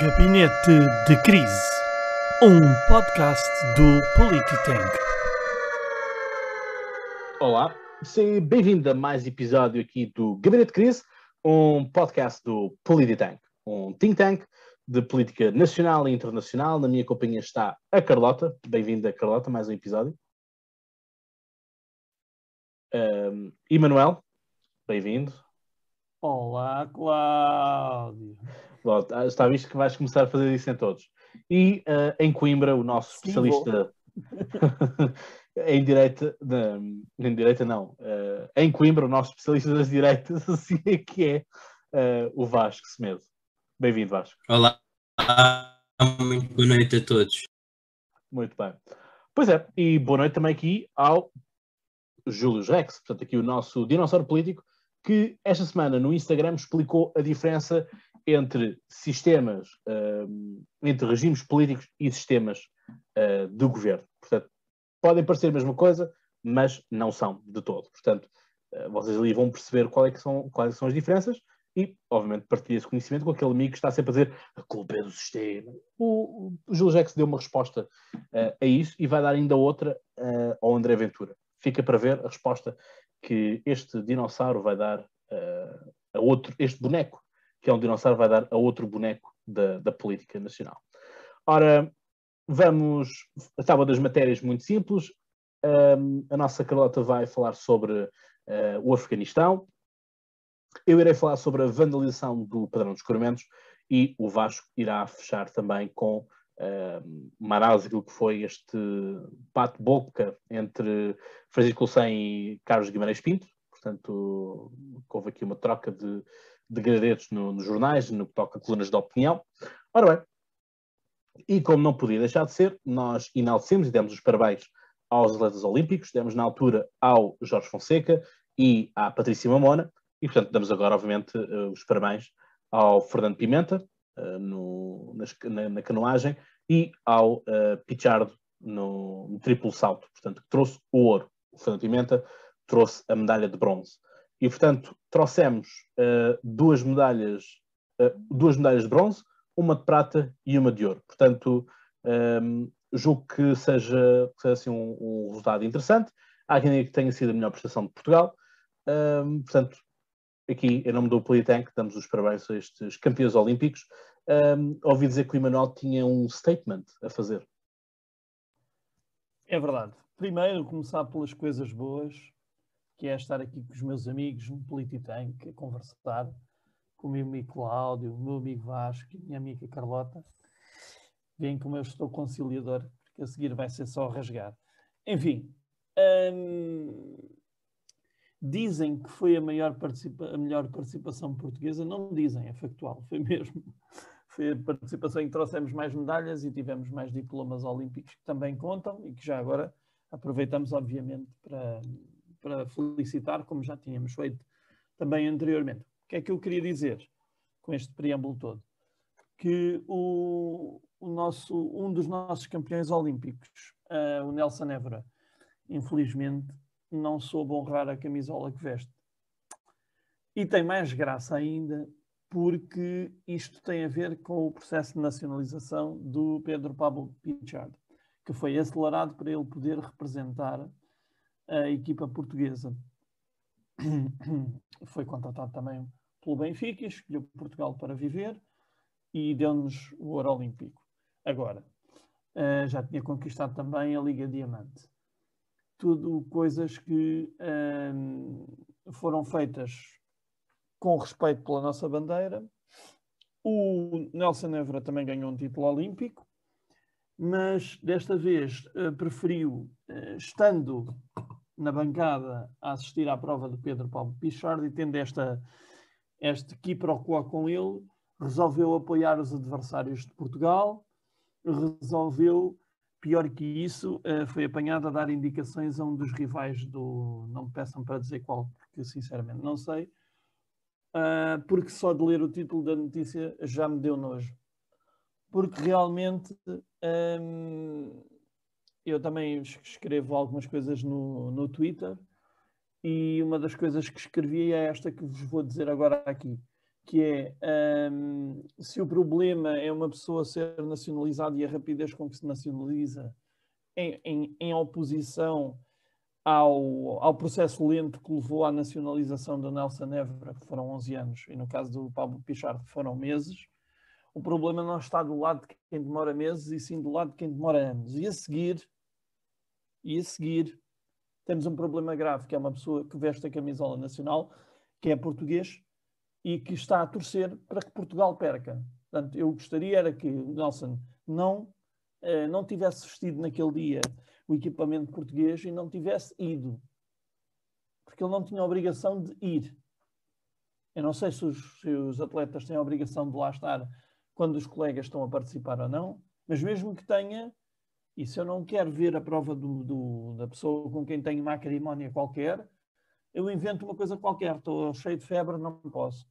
Gabinete de Crise, um podcast do Polititank. Olá, seja bem-vindo a mais episódio aqui do Gabinete de Crise, um podcast do Polititank, um think tank de política nacional e internacional. Na minha companhia está a Carlota. Bem-vinda, Carlota, mais um episódio. Um, Emanuel, bem-vindo. Olá, Cláudio. Bom, tá- está visto que vais começar a fazer isso em todos. E uh, em Coimbra, o nosso Sim, especialista em direita, na- em direita não, uh, em Coimbra, o nosso especialista das direitas, assim é que é uh, o Vasco Semedo. Bem-vindo, Vasco. Olá, muito boa noite a todos. Muito bem. Pois é, e boa noite também aqui ao Júlio Rex, portanto, aqui o nosso dinossauro político, que esta semana no Instagram explicou a diferença entre sistemas, hum, entre regimes políticos e sistemas uh, de governo. Portanto, podem parecer a mesma coisa, mas não são de todo. Portanto, uh, vocês ali vão perceber qual é que são, quais são as diferenças e, obviamente, partilhar esse conhecimento com aquele amigo que está sempre a dizer a culpa é do sistema. O, o Rex deu uma resposta uh, a isso e vai dar ainda outra uh, ao André Ventura. Fica para ver a resposta que este dinossauro vai dar uh, a outro, este boneco, que é um dinossauro, vai dar a outro boneco da, da política nacional. Ora, vamos. A tábua das matérias muito simples. Um, a nossa Carlota vai falar sobre uh, o Afeganistão. Eu irei falar sobre a vandalização do padrão de escoramentos e o Vasco irá fechar também com uh, análise daquilo que foi este bate-boca entre Francisco Coulson e Carlos Guimarães Pinto. Portanto, houve aqui uma troca de, de gradetos no, nos jornais, no que toca a colunas de opinião. Ora bem, e como não podia deixar de ser, nós enaltecemos e demos os parabéns aos atletas olímpicos, demos na altura ao Jorge Fonseca e à Patrícia Mamona, e portanto damos agora, obviamente, os parabéns ao Fernando Pimenta, no, na, na, canoagem, e ao uh, Pichardo no, no, triplo salto, portanto, que trouxe o ouro. O Fernando Pimenta trouxe a medalha de bronze. E, portanto, trouxemos uh, duas medalhas, uh, duas medalhas de bronze, uma de prata e uma de ouro. Portanto, um, julgo que seja, que seja assim, um, um, resultado interessante. Há quem diga que tenha sido a melhor prestação de Portugal. Um, portanto, aqui, em nome do Politank, damos os parabéns a estes campeões olímpicos. Um, ouvi dizer que o Emanuel tinha um statement a fazer. É verdade. Primeiro, começar pelas coisas boas, que é estar aqui com os meus amigos no Polititank a conversar, com o meu amigo Cláudio, o meu amigo Vasco e a minha amiga Carlota. Veem como eu estou conciliador, porque a seguir vai ser só rasgar. Enfim, hum, dizem que foi a, maior a melhor participação portuguesa. Não dizem, é factual, foi mesmo. Foi a participação em que trouxemos mais medalhas e tivemos mais diplomas olímpicos que também contam e que já agora aproveitamos, obviamente, para, para felicitar, como já tínhamos feito também anteriormente. O que é que eu queria dizer com este preâmbulo todo? Que o, o nosso, um dos nossos campeões olímpicos, uh, o Nelson Évora, infelizmente não soube honrar a camisola que veste. E tem mais graça ainda porque isto tem a ver com o processo de nacionalização do Pedro Pablo Pichard, que foi acelerado para ele poder representar a equipa portuguesa. Foi contratado também pelo Benfica, escolheu Portugal para viver e deu-nos o ouro olímpico. Agora, já tinha conquistado também a Liga Diamante. Tudo coisas que foram feitas com respeito pela nossa bandeira. O Nelson Évora também ganhou um título olímpico, mas desta vez uh, preferiu, uh, estando na bancada, a assistir à prova de Pedro Paulo Pichard e tendo esta, este quiproquo com ele, resolveu apoiar os adversários de Portugal, resolveu, pior que isso, uh, foi apanhado a dar indicações a um dos rivais do. Não me peçam para dizer qual, porque sinceramente não sei. Uh, porque só de ler o título da notícia já me deu nojo. Porque realmente um, eu também escrevo algumas coisas no, no Twitter e uma das coisas que escrevi é esta que vos vou dizer agora aqui, que é um, se o problema é uma pessoa ser nacionalizada e a rapidez com que se nacionaliza em, em, em oposição ao, ao processo lento que levou à nacionalização da Nelson Évora, que foram 11 anos, e no caso do Pablo Pichard, foram meses, o problema não está do lado de quem demora meses, e sim do lado de quem demora anos. E a seguir, e a seguir, temos um problema grave, que é uma pessoa que veste a camisola nacional, que é português, e que está a torcer para que Portugal perca. Portanto, eu gostaria era que o Nelson não, eh, não tivesse vestido naquele dia o equipamento português e não tivesse ido. Porque ele não tinha a obrigação de ir. Eu não sei se os, se os atletas têm a obrigação de lá estar quando os colegas estão a participar ou não, mas mesmo que tenha, e se eu não quero ver a prova do, do, da pessoa com quem tenho uma acrimonia qualquer, eu invento uma coisa qualquer, estou cheio de febre, não posso.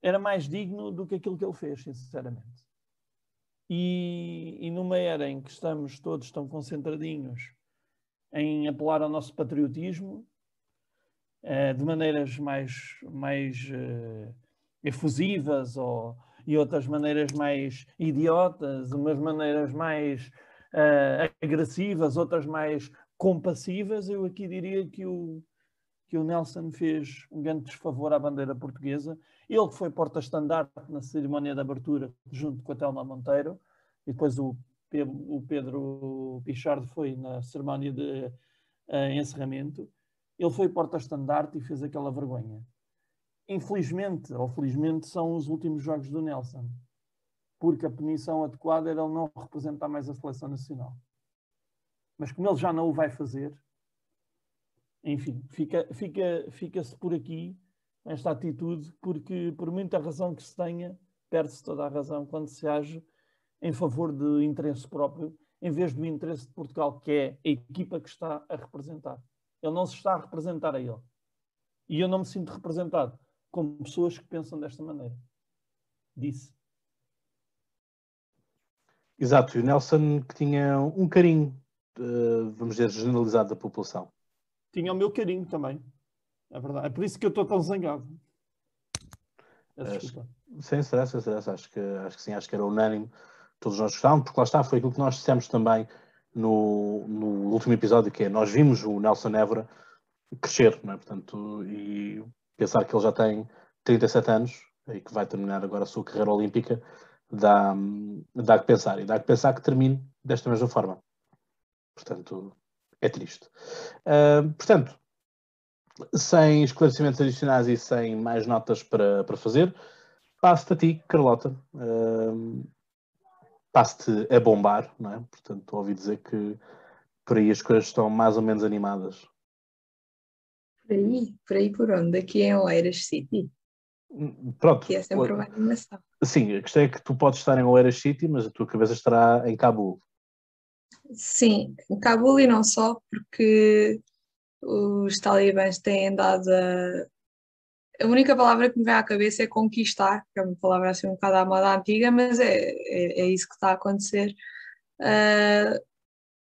Era mais digno do que aquilo que ele fez, sinceramente. E, e numa era em que estamos todos tão concentradinhos em apelar ao nosso patriotismo, eh, de maneiras mais, mais eh, efusivas ou, e outras maneiras mais idiotas, umas maneiras mais uh, agressivas, outras mais compassivas, eu aqui diria que o, que o Nelson fez um grande desfavor à bandeira portuguesa. Ele foi porta-estandarte na cerimónia de abertura, junto com a Telma Monteiro, e depois o, o Pedro Pichard foi na cerimónia de uh, encerramento. Ele foi porta-estandarte e fez aquela vergonha infelizmente ou felizmente, são os últimos jogos do Nelson. Porque a punição adequada era ele não representar mais a seleção nacional. Mas como ele já não o vai fazer, enfim, fica-se fica, fica por aqui esta atitude, porque por muita razão que se tenha, perde-se toda a razão quando se age em favor de interesse próprio, em vez do interesse de Portugal, que é a equipa que está a representar. Ele não se está a representar a ele. E eu não me sinto representado como pessoas que pensam desta maneira. Disse. Exato, e o Nelson que tinha um carinho, uh, vamos dizer, generalizado da população. Tinha o meu carinho também. É verdade. É por isso que eu estou tão zangado. Acho, sem stress, sem stress. Acho que, acho que sim, acho que era unânime. Todos nós gostávamos, porque lá está, foi aquilo que nós dissemos também no, no último episódio, que é nós vimos o Nelson Évora crescer, não é? Portanto, e pensar que ele já tem 37 anos e que vai terminar agora a sua carreira olímpica, dá, dá que pensar. E dá que pensar que termine desta mesma forma. Portanto, é triste. Uh, portanto, sem esclarecimentos adicionais e sem mais notas para, para fazer, passo-te a ti, Carlota. Uh, passo-te a bombar, não é? Portanto, ouvi dizer que por aí as coisas estão mais ou menos animadas. Por aí, por aí por onde? Aqui em Oeiras City. Pronto. Que é sempre uma animação. Sim, a questão é que tu podes estar em Oeiras City, mas a tua cabeça estará em Cabul. Sim, em Cabul e não só, porque os talibãs têm dado a. A única palavra que me vem à cabeça é conquistar, que é uma palavra assim um bocado à moda antiga, mas é, é, é isso que está a acontecer. Uh,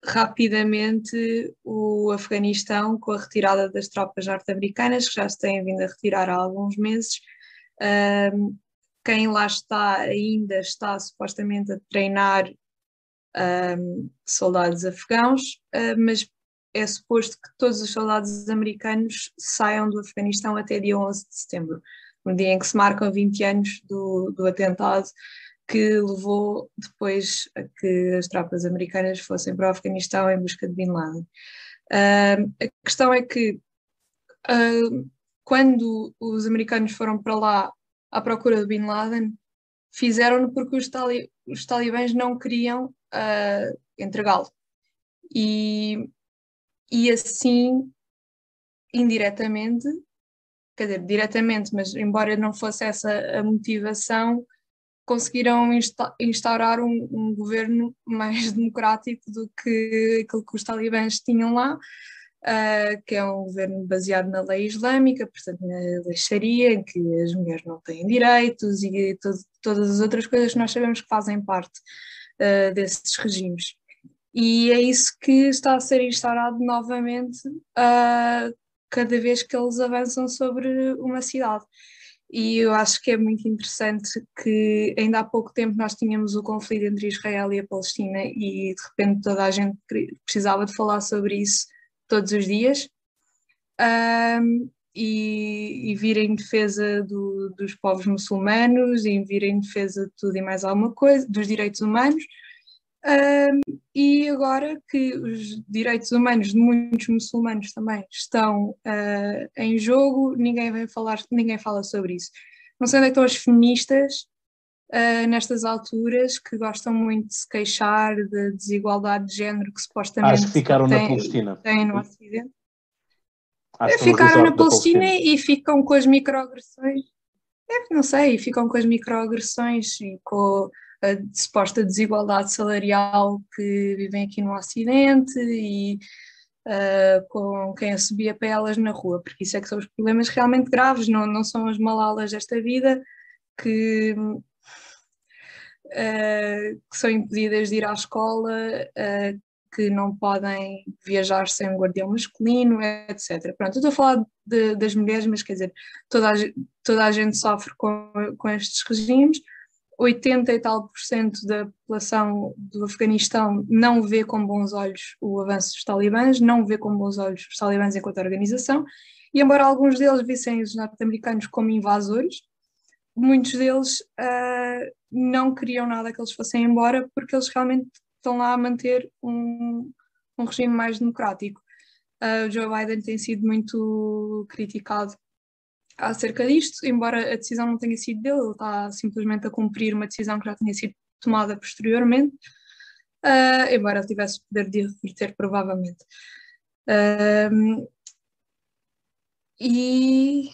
rapidamente o Afeganistão, com a retirada das tropas norte-americanas, que já se têm vindo a retirar há alguns meses. Um, quem lá está ainda está supostamente a treinar um, soldados afegãos, uh, mas é suposto que todos os soldados americanos saiam do Afeganistão até dia 11 de setembro, no dia em que se marcam 20 anos do, do atentado que levou depois a que as tropas americanas fossem para o Afeganistão em busca de Bin Laden. Uh, a questão é que uh, quando os americanos foram para lá à procura de Bin Laden, fizeram-no porque os, tali os talibãs não queriam uh, entregá-lo. E, e assim, indiretamente, quer dizer, diretamente, mas embora não fosse essa a motivação, conseguiram instaurar um, um, governo mais democrático do que aquilo que os talibãs tinham lá, uh, que é um governo baseado na lei islâmica, portanto na lei Sharia, em que as mulheres não têm direitos e to todas as outras coisas que nós sabemos que fazem parte uh, desses regimes. E é isso que está a ser instaurado novamente uh, cada vez que eles avançam sobre uma cidade. E eu acho que é muito interessante que ainda há pouco tempo nós tínhamos o conflito entre Israel e a Palestina e de repente toda a gente precisava de falar sobre isso todos os dias. Um, e, e, vir em defesa do, dos povos muçulmanos e vir em defesa de tudo e mais alguma coisa, dos direitos humanos um, e agora que os direitos humanos de muitos muçulmanos também estão uh, em jogo, ninguém vem falar, ninguém fala sobre isso. Não sei onde é estão as feministas uh, nestas alturas que gostam muito de se queixar da de desigualdade de género que supostamente Acho que ficaram tem, na Palestina. Tem no Ocidente. Que ficaram na da Palestina, e ficam com as microagressões. É, não sei, ficam com as microagressões e com a suposta desigualdade salarial que vivem aqui no Ocidente e uh, com quem subia para elas na rua, porque isso é que são os problemas realmente graves, não, não são as malalas desta vida que, uh, que são impedidas de ir à escola, uh, que não podem viajar sem um guardião masculino, etc. Pronto, eu estou a falar de, das mulheres, mas quer dizer, toda a, toda a gente sofre com, com estes regimes, 80 e tal por cento da população do Afeganistão não vê com bons olhos o avanço dos talibãs, não vê com bons olhos os talibãs enquanto organização, e embora alguns deles vissem os norte-americanos como invasores, muitos deles uh, não queriam nada que eles fossem embora porque eles realmente estão lá a manter um, um regime mais democrático. Uh, Joe Biden tem sido muito criticado acerca disto, embora a decisão não tenha sido dele, ele está simplesmente a cumprir uma decisão que já tinha sido tomada posteriormente, uh, embora ele tivesse o poder de reverter, provavelmente. Uh, e,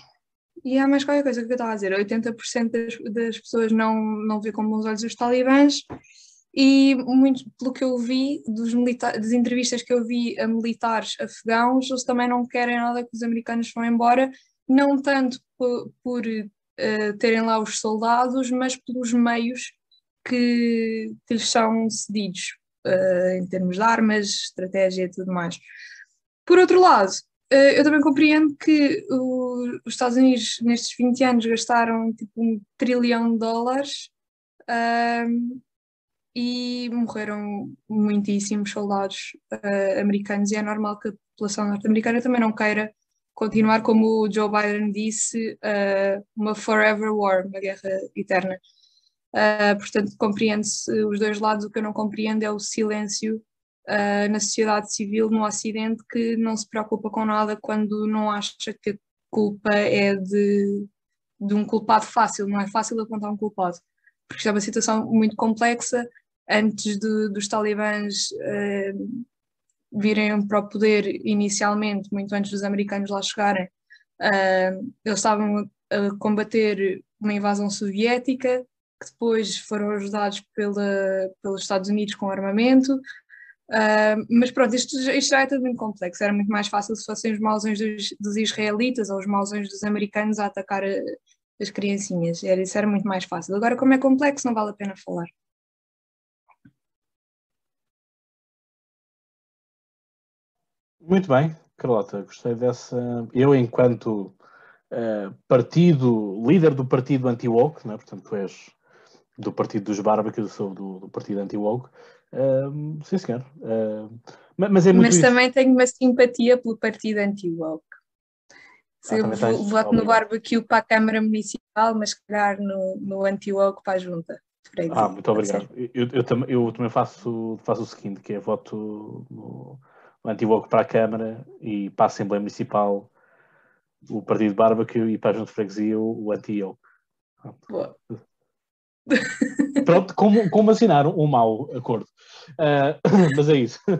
e há mais qualquer coisa que eu estava a dizer: 80% das, das pessoas não, não vê com bons olhos os talibãs. E muito pelo que eu vi dos das entrevistas que eu vi a militares afegãos, eles também não querem nada que os americanos vão embora, não tanto por, por uh, terem lá os soldados, mas pelos meios que, que lhes são cedidos, uh, em termos de armas, estratégia e tudo mais. Por outro lado, uh, eu também compreendo que o, os Estados Unidos, nestes 20 anos, gastaram tipo um trilhão de dólares e morreram muitíssimos soldados americanos, e é normal que a população norte-americana também não queira continuar, como o Joe Biden disse, uh, uma forever war, uma guerra eterna. Uh, portanto, compreende-se os dois lados. O que eu não compreendo é o silêncio uh, na sociedade civil no Ocidente que não se preocupa com nada quando não acha que a culpa é de, de um culpado fácil. Não é fácil apontar um culpado, porque isto é uma situação muito complexa. Antes de, dos talibãs virem para o poder inicialmente, muito antes dos americanos lá chegarem, uh, eles estavam a combater uma invasão soviética, que depois foram ajudados pela, pelos Estados Unidos com armamento. Uh, mas pronto, isto, isto já é tudo muito complexo. Era muito mais fácil se fossem os mausões dos, dos israelitas ou os mausões dos americanos a atacar a, as criancinhas. Era, isso era muito mais fácil. Agora, como é complexo, não vale a pena falar. Muito bem, Carlota, gostei dessa. Eu, enquanto uh, partido, líder do partido anti-woke, né? portanto, tu és do partido dos que eu sou do, do partido anti-woke. Uh, sim, senhor. Uh, mas é muito mas também tenho uma simpatia pelo partido anti-woke. Ah, eu voto no barbecue para a Câmara Municipal, mas calhar no, no anti-woke para a Junta. Ah, muito obrigado. Eu, eu, eu, eu, também faço, faço o seguinte, que é voto no, anti-woke para a Câmara e para a Assembleia Municipal o Partido Barbecue e para a Junta de Freguesia o anti-woke. Pronto, como, como assinaram um mau acordo. Uh, mas é isso. uh,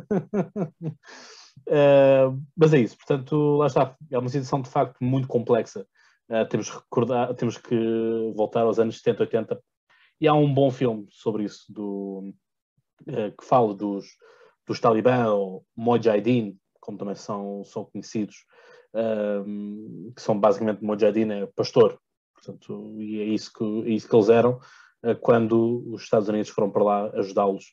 mas é isso. Portanto, lá está. É uma situação de facto muito complexa. Uh, temos, que recordar, temos que voltar aos anos 70, 80. E há um bom filme sobre isso, do, que fala dos, dos Talibã ou Mojahideen, como também são, são conhecidos, um, que são basicamente Mojahideen é pastor, portanto, e é isso que, é isso que eles eram uh, quando os Estados Unidos foram para lá ajudá-los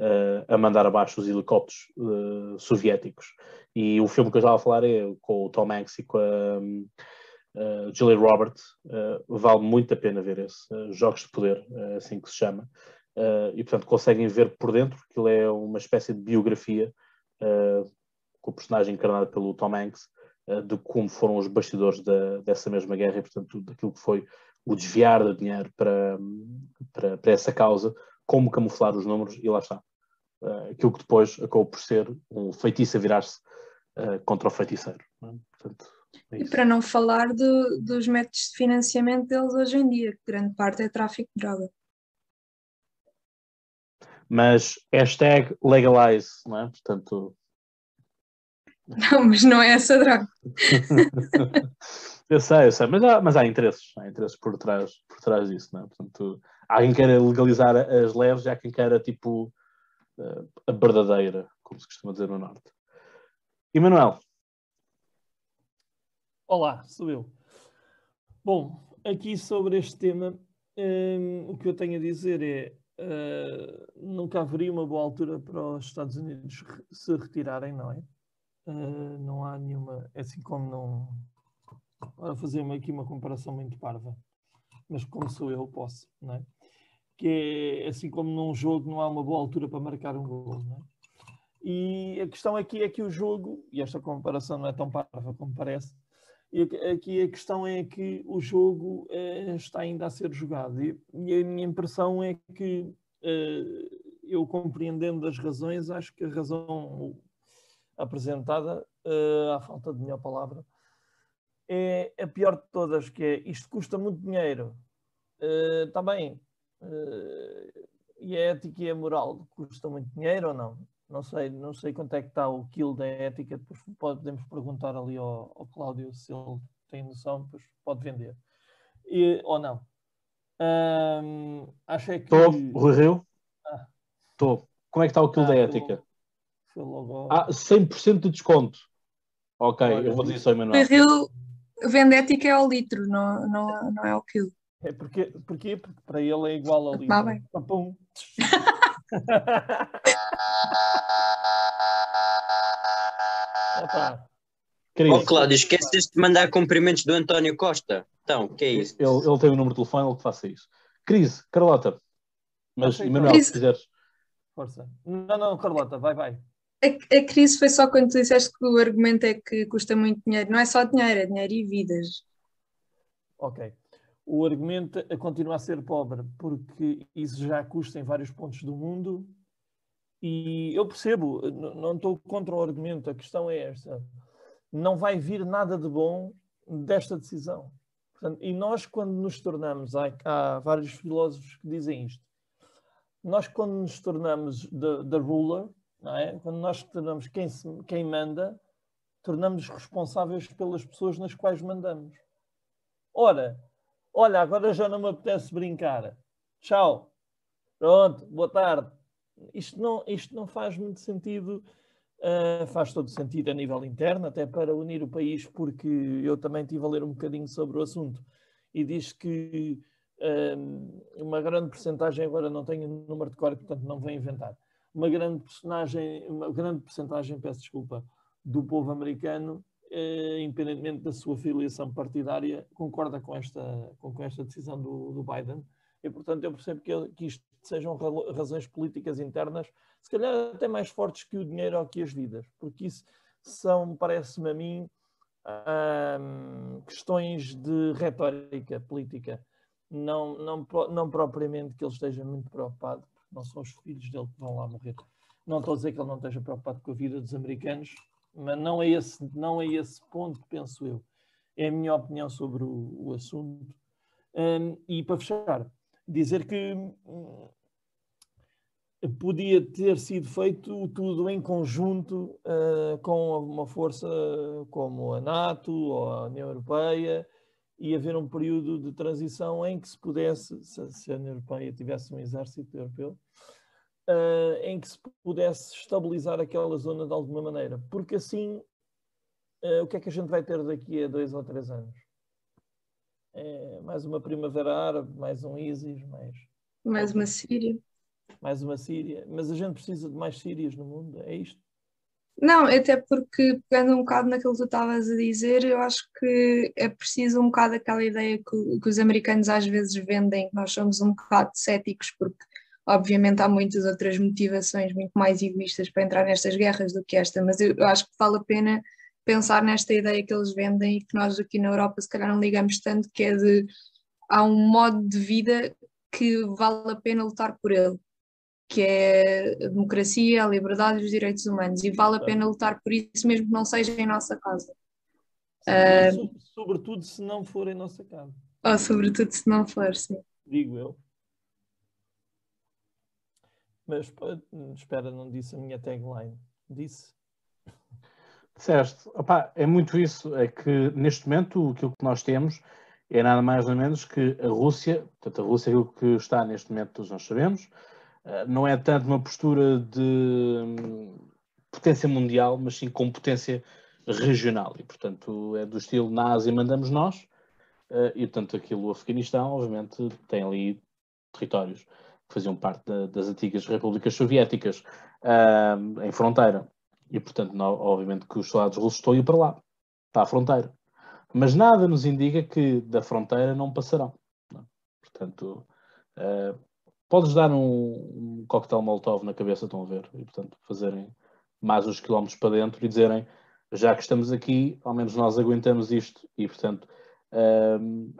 uh, a mandar abaixo os helicópteros uh, soviéticos. E o filme que eu estava a falar é com o Tom Hanks e com a, Julia Roberts, vale muito a pena ver esse, Jogos de Poder, assim que se chama, uh, e portanto conseguem ver por dentro, que ele é uma espécie de biografia uh, com o personagem encarnado pelo Tom Hanks, uh, de como foram os bastidores da, dessa mesma guerra e portanto daquilo que foi o desviar de dinheiro para, para, para essa causa, como camuflar os números e lá está. Aquilo que depois acabou por ser um feitiço a virar-se contra o feiticeiro. é? Portanto, é E para não falar do- dos métodos de financiamento deles hoje em dia, que grande parte é tráfico de droga. Mas hashtag legalize, não é? Portanto, Não, mas não é essa droga. eu sei, eu sei, mas há, mas há interesses, há interesses por trás, por trás disso, não é? Portanto, há quem queira legalizar as leves, e há quem queira tipo eh, a verdadeira, como se costuma dizer no Norte. Emanuel, Olá, sou eu. Bom, aqui sobre este tema, hum, o que eu tenho a dizer é uh, nunca haveria uma boa altura para os Estados Unidos se retirarem, não é? Uh, não há nenhuma, é assim como não. Para fazer aqui uma comparação muito parva, mas como sou eu, posso, não é? Que é assim como num jogo não há uma boa altura para marcar um gol, não é? E a questão aqui é que o jogo, e esta comparação não é tão parva como parece, e aqui- a questão é que o jogo eh, está ainda a ser jogado. E, a minha impressão é que, eh, eu compreendendo as razões, acho que a razão apresentada, eh, à falta de melhor palavra, é a pior de todas, que é isto custa muito dinheiro. Está bem. e a ética e a moral custa muito dinheiro ou não? Não sei, não sei quanto é que está o quilo da ética, depois podemos perguntar ali ao, ao Cláudio se ele tem noção, depois pode vender. E- ou não. Ahm, acho é que. estou, Rui Rio? Ah. Estou. Como é que está o quilo Ah, da ética? Foi logo ao- Ah, 100% de desconto. Ok, Olha, eu vou dizer isso ao O Emanuel. Rio vende ética é ao litro, não, não, não é ao quilo. É porque, porquê? Porque para ele é igual ali. Ah, bem. Papum. Opa, Cris, Ó Cláudio, esqueces de mandar cumprimentos do António Costa? Então, o que é isso? ele, ele tem o número de telefone, ele que faça isso. Cris, Carlota. Mas, Emanuel, Cris. se quiseres. força. Não, não, Carlota, vai, vai. A, a crise foi só quando tu disseste que o argumento é que custa muito dinheiro. Não é só dinheiro, é dinheiro e vidas. Ok. O argumento continua a ser pobre, porque isso já custa em vários pontos do mundo. E eu percebo, não estou contra o argumento, a questão é esta. Não vai vir nada de bom desta decisão. Portanto, e nós, quando nos tornamos, há, há vários filósofos que dizem isto, nós, quando nos tornamos the, the ruler, é? quando nós tornamos quem, se- quem manda, tornamos responsáveis pelas pessoas nas quais mandamos. Ora, olha, agora já não me apetece brincar. Tchau. Pronto, boa tarde. Isto não, isto não faz muito sentido, ah, faz todo sentido a nível interno, até para unir o país, porque eu também estive a ler um bocadinho sobre o assunto e diz que ah, uma grande percentagem, agora não tenho o número de cor, portanto não vou inventar, uma grande personagem, uma grande percentagem, peço desculpa, do povo americano eh, independentemente da sua filiação partidária, concorda com esta, com, com esta decisão do, do Biden. E, portanto, eu percebo que, que isto sejam ra- razões políticas internas, se calhar até mais fortes que o dinheiro ou que as vidas, porque isso são, parece-me a mim, questões de retórica política, não, não, não propriamente que ele esteja muito preocupado, porque não são os filhos dele que vão lá morrer. Não estou a dizer que ele não esteja preocupado com a vida dos americanos, mas não é esse, não é esse ponto, penso eu. É a minha opinião sobre o, o assunto. E para fechar, dizer que hum, podia ter sido feito tudo em conjunto ah, com uma força como a NATO ou a União Europeia e haver um período de transição em que se pudesse, se, a União Europeia tivesse um exército europeu, ah, em que se pudesse estabilizar aquela zona de alguma maneira. Porque assim, ah, o que é que a gente vai ter daqui a dois ou três anos? É mais uma primavera árabe, mais um ISIS, mais, Mais uma Síria. mais uma Síria. Mas a gente precisa de mais Sírias no mundo, é isto. Não, até porque, pegando um bocado naquilo que tu estavas a dizer, eu acho que é preciso um bocado aquela ideia que, que os americanos às vezes vendem, que nós somos um bocado céticos, porque obviamente há muitas outras motivações muito mais egoístas para entrar nestas guerras do que esta, mas eu, eu acho que vale a pena pensar nesta ideia que eles vendem e que nós aqui na Europa se calhar não ligamos tanto, que é de há um modo de vida que vale a pena lutar por ele que é a democracia, a liberdade e os direitos humanos, e vale a pena lutar por isso, mesmo que não seja em nossa casa. Sim, uh, sobretudo se não for em nossa casa. Ou sobretudo se não for, sim. Digo eu. Mas espera, não disse a minha tagline. Disse. Disseste. Opa, é muito isso. É que neste momento aquilo que nós temos é nada mais ou menos que a Rússia, portanto, a Rússia é aquilo que está neste momento, todos nós sabemos, eh, não é tanto uma postura de hum, potência mundial, mas sim com potência regional. E, portanto, é do estilo na Ásia mandamos nós, eh, e, portanto, aquilo, o Afeganistão, obviamente, tem ali territórios que faziam parte da, das antigas repúblicas soviéticas uh, em fronteira. E, portanto, não, obviamente que os soldados russos estão a ir para lá, para a fronteira. Mas nada nos indica que da fronteira não passarão. Não? É? Portanto, uh, podes dar um, um coquetel molotov na cabeça, estão a ver, e portanto fazerem mais uns quilómetros para dentro e dizerem já que estamos aqui, ao menos nós aguentamos isto e portanto um,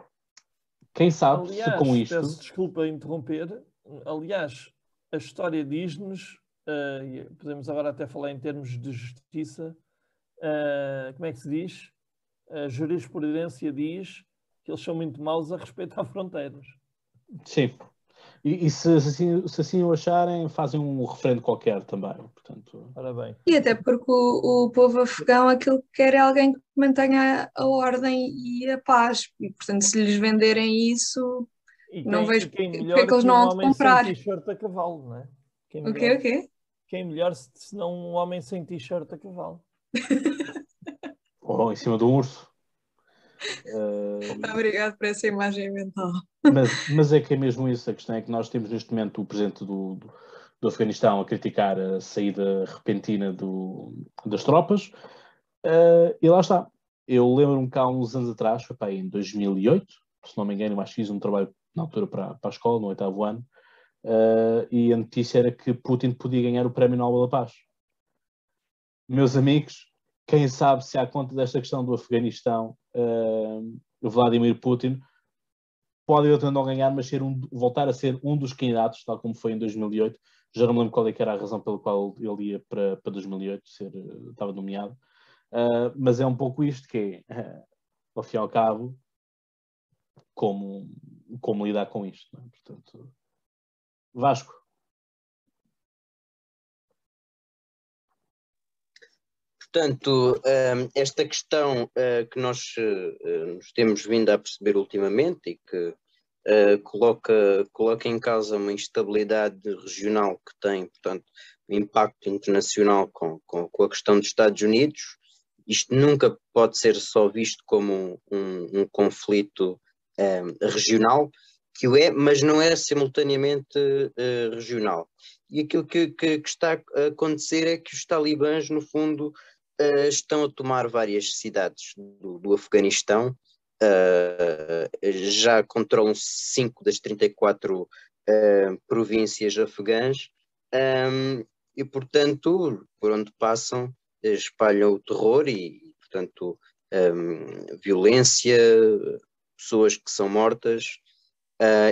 quem sabe aliás, se com isto. Peço desculpa interromper, aliás, a história diz-nos, uh, podemos agora até falar em termos de justiça, uh, como é que se diz? A jurisprudência diz que eles são muito maus a respeitar fronteiras. Sim, e, e se, se, assim, se, assim, o acharem, fazem um referendo qualquer também. Portanto... Ora bem. E até porque o, o povo afegão aquilo que quer é alguém que mantenha a ordem e a paz. E portanto, se lhes venderem isso, quem, não vejo porque é que eles não vão um comprar. Sem t-shirt a cavalo, não é? Quem o quê, o quê? Quem melhor se, se não um homem sem t-shirt a cavalo? Ou em cima do urso. Uh... Obrigado por essa imagem mental. Mas, mas, é que é mesmo isso. A questão é que nós temos neste momento o presidente do, do, do Afeganistão a criticar a saída repentina do, das tropas. Uh, e lá está. Eu lembro-me que há uns anos atrás, foi para em 2008, se não me engano, mas fiz um trabalho na altura para, para a escola, no oitavo ano, uh, e a notícia era que Putin podia ganhar o Prémio Nobel da Paz. Meus amigos, quem sabe se há conta desta questão do Afeganistão, uh, Vladimir Putin pode eventualmente não ganhar, mas ser um, voltar a ser um dos candidatos, tal como foi em 2008. Já não me lembro qual é era a razão pela qual ele ia para, para 2008, ser, estava nomeado. Uh, mas é um pouco isto que é, ao fim e ao cabo, como, como lidar com isto. É? Portanto, Vasco. Portanto, hum, esta questão uh, que nós uh, nos temos vindo a perceber ultimamente e que coloca, coloca em causa uma instabilidade regional que tem, portanto, um impacto internacional com, com, com a questão dos Estados Unidos, isto nunca pode ser só visto como um, um, um conflito um, regional, que o é, mas não é simultaneamente regional. E aquilo que, que, que, está a acontecer é que os talibãs, no fundo, uh, estão a tomar várias cidades do, do Afeganistão, uh, já controlam 5 das 34 uh, eh, províncias afegãs um, e, portanto, por onde passam, espalham o terror e, portanto, um, violência, pessoas que são mortas.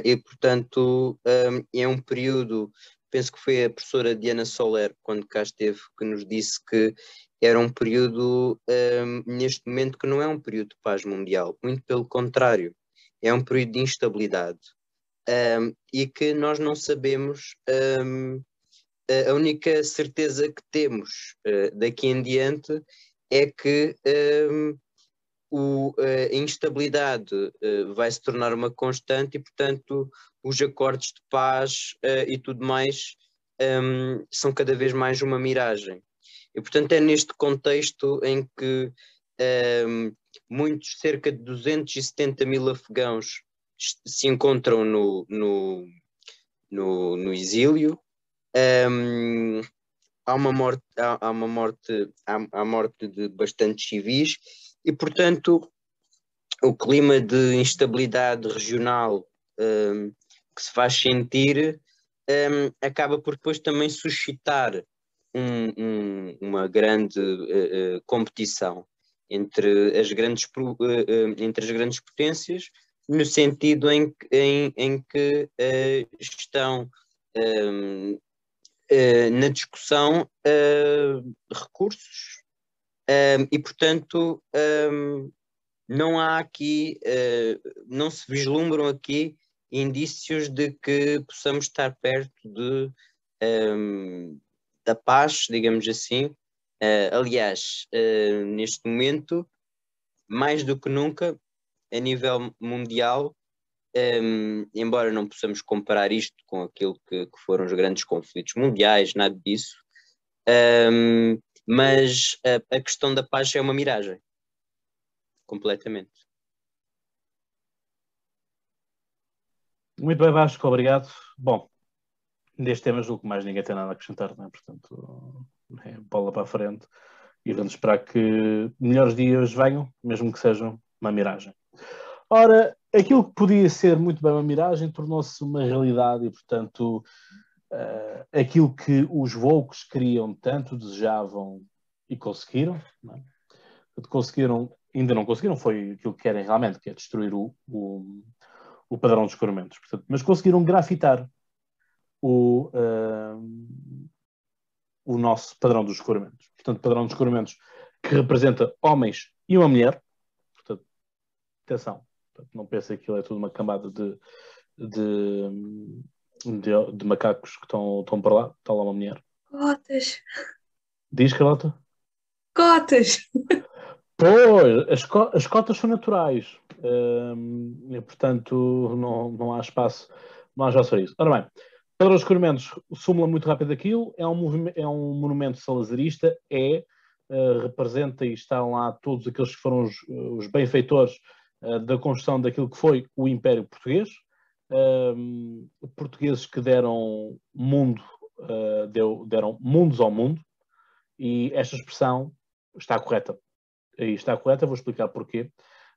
E, portanto, um, é um período penso que foi a professora Diana Soler, quando cá esteve, que nos disse que era um período, um, neste momento, que não é um período de paz mundial, muito pelo contrário, é um período de instabilidade um, e que nós não sabemos. A única certeza que temos uh, daqui em diante é que o, a instabilidade uh, vai se tornar uma constante e, portanto, os acordos de paz uh, e tudo mais um, são cada vez mais uma miragem. E, portanto, é neste contexto em que um, muitos, cerca de 270 mil afegãos, se encontram no, no, no, no exílio. Um, há uma morte, há, há uma morte, há, há morte de bastantes civis e, portanto, o clima de instabilidade regional um, que se faz sentir um, acaba por depois também suscitar um, um, uma grande uh, competição entre as grandes, uh, entre as grandes potências, no sentido em, em, em que estão um, na discussão recursos e, portanto, não há aqui, não se vislumbram aqui indícios de que possamos estar perto de, um, da paz, digamos assim. Uh, aliás, uh, neste momento, mais do que nunca, a nível mundial, um, embora não possamos comparar isto com aquilo que, que foram os grandes conflitos mundiais, nada disso, um, mas a, a questão da paz é uma miragem, completamente. Muito bem, Vasco, obrigado. Bom, deste tema julgo que mais ninguém tem nada a acrescentar, não é? Portanto, é bola para a frente e vamos esperar que melhores dias venham, mesmo que sejam uma miragem. Ora, aquilo que podia ser muito bem uma miragem tornou-se uma realidade e, portanto, uh, aquilo que os Volks queriam, tanto desejavam e conseguiram, não é? conseguiram, ainda não conseguiram, foi aquilo que querem realmente, que é destruir o, o o padrão dos escoramentos. Portanto, mas conseguiram grafitar o, uh, o nosso padrão dos escoramentos. Portanto, padrão dos escoramentos que representa homens e uma mulher. Portanto, atenção, não pense que aquilo é tudo uma camada de, de, de, de macacos que estão, para lá. Está lá uma mulher. Cotas. Diz, Carlota? Cotas. Pois, as, co as cotas são naturais e, portanto, não, não há espaço, não há espaço para isso. Ora bem, Padrão dos Escoramentos, súmula muito rápido daquilo, é um, é um monumento salazarista, é, uh, representa e estão lá todos aqueles que foram os, os benfeitores uh, da construção daquilo que foi o Império Português, uh, portugueses que deram mundo, uh, deu, deram mundos ao mundo, e esta expressão está correta. E está correta, vou explicar porquê.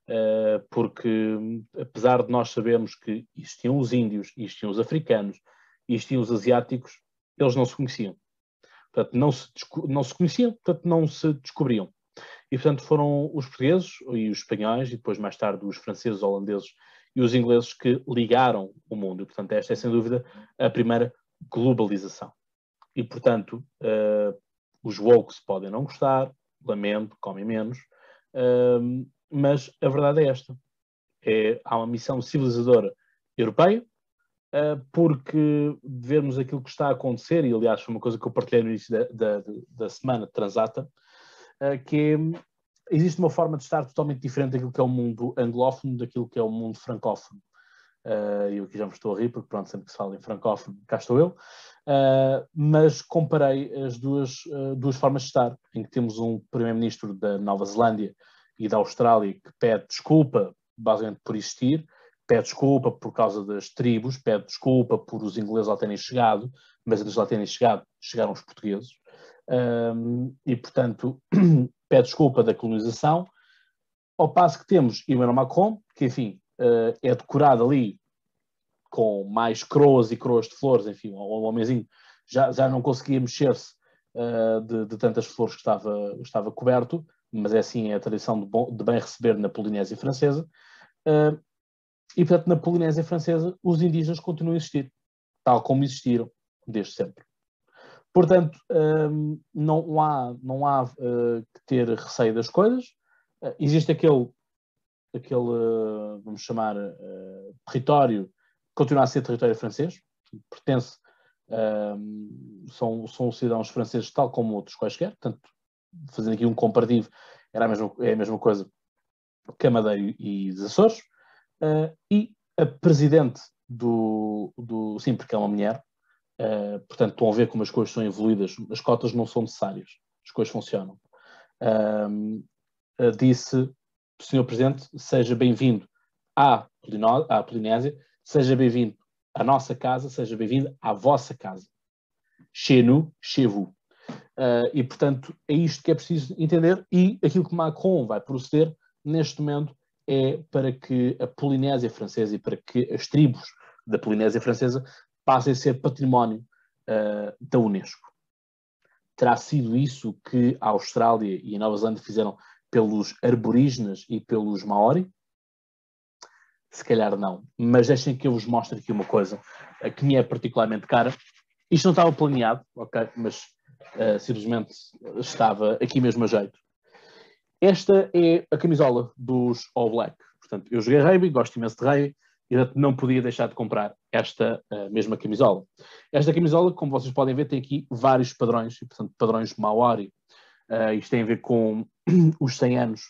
Eh, porque apesar de nós sabermos que existiam os índios, existiam os africanos, existiam os asiáticos, eles não se conheciam. Portanto, não se, não se conheciam, portanto, não se descobriam. E, portanto, foram os portugueses e os espanhóis, e depois, mais tarde, os franceses, holandeses e os ingleses que ligaram o mundo. E, portanto, esta é, sem dúvida, a primeira globalização. E, portanto, uh, os woke podem não gostar, lamento, comem menos, uh, mas a verdade é esta. É, há uma missão civilizadora europeia, uh, porque vermos aquilo que está a acontecer, e aliás foi uma coisa que eu partilhei no início da, da, da semana transata, uh, que é, existe uma forma de estar totalmente diferente daquilo que é o mundo anglófono daquilo que é o mundo francófono. Uh, eu aqui já me estou a rir, porque pronto, sempre que se fala em francófono, cá estou eu. Uh, mas comparei as duas, uh, duas formas de estar, em que temos um primeiro-ministro da Nova Zelândia e da Austrália que pede desculpa, basicamente por existir, pede desculpa por causa das tribos, pede desculpa por os ingleses lá terem chegado, mas antes de lá terem chegado, chegaram os portugueses, um, e portanto pede desculpa da colonização, ao passo que temos Emmanuel Macron, que enfim uh, é decorado ali com mais croas e croas de flores, enfim, o homenzinho já, já não conseguia mexer-se uh, de, de, tantas flores que estava, estava coberto, mas é assim a tradição de, bom, de bem receber na Polinésia Francesa. Uh, e, portanto, na Polinésia Francesa, os indígenas continuam a existir, tal como existiram desde sempre. Portanto, uh, não há, não há uh, que ter receio das coisas. existe aquele, aquele vamos chamar, território, continua a ser território francês, pertence, são, são cidadãos franceses tal como outros quaisquer, portanto, fazendo aqui um comparativo, era a mesma, é a mesma coisa que e os Açores, e a presidente do, do. Sim, porque é uma mulher, uh, portanto estão a ver como as coisas são evoluídas, as cotas não são necessárias, as coisas funcionam. Uh, disse, Senhor Presidente, seja bem-vindo à, à Polinésia, seja bem-vindo à nossa casa, seja bem-vindo à vossa casa. Chez nous, chez vous. Uh, e, portanto, é isto que é preciso entender. E aquilo que Macron vai proceder neste momento é para que a Polinésia Francesa e para que as tribos da Polinésia Francesa passem a ser património uh, da Unesco. Terá sido isso que a Austrália e a Nova Zelândia fizeram pelos arborígenes e pelos maori? Se calhar não. Mas deixem que eu vos mostre aqui uma coisa que me é particularmente cara. Isto não estava planeado, ok? Mas uh, simplesmente estava aqui mesmo a jeito. Esta é a camisola dos All Black. Portanto, eu joguei rugby, gosto imenso de rugby, não podia deixar de comprar esta uh, mesma camisola. Esta camisola, como vocês podem ver, tem aqui vários padrões, e, portanto, padrões Maori. Uh, isto tem a ver com os 100 anos,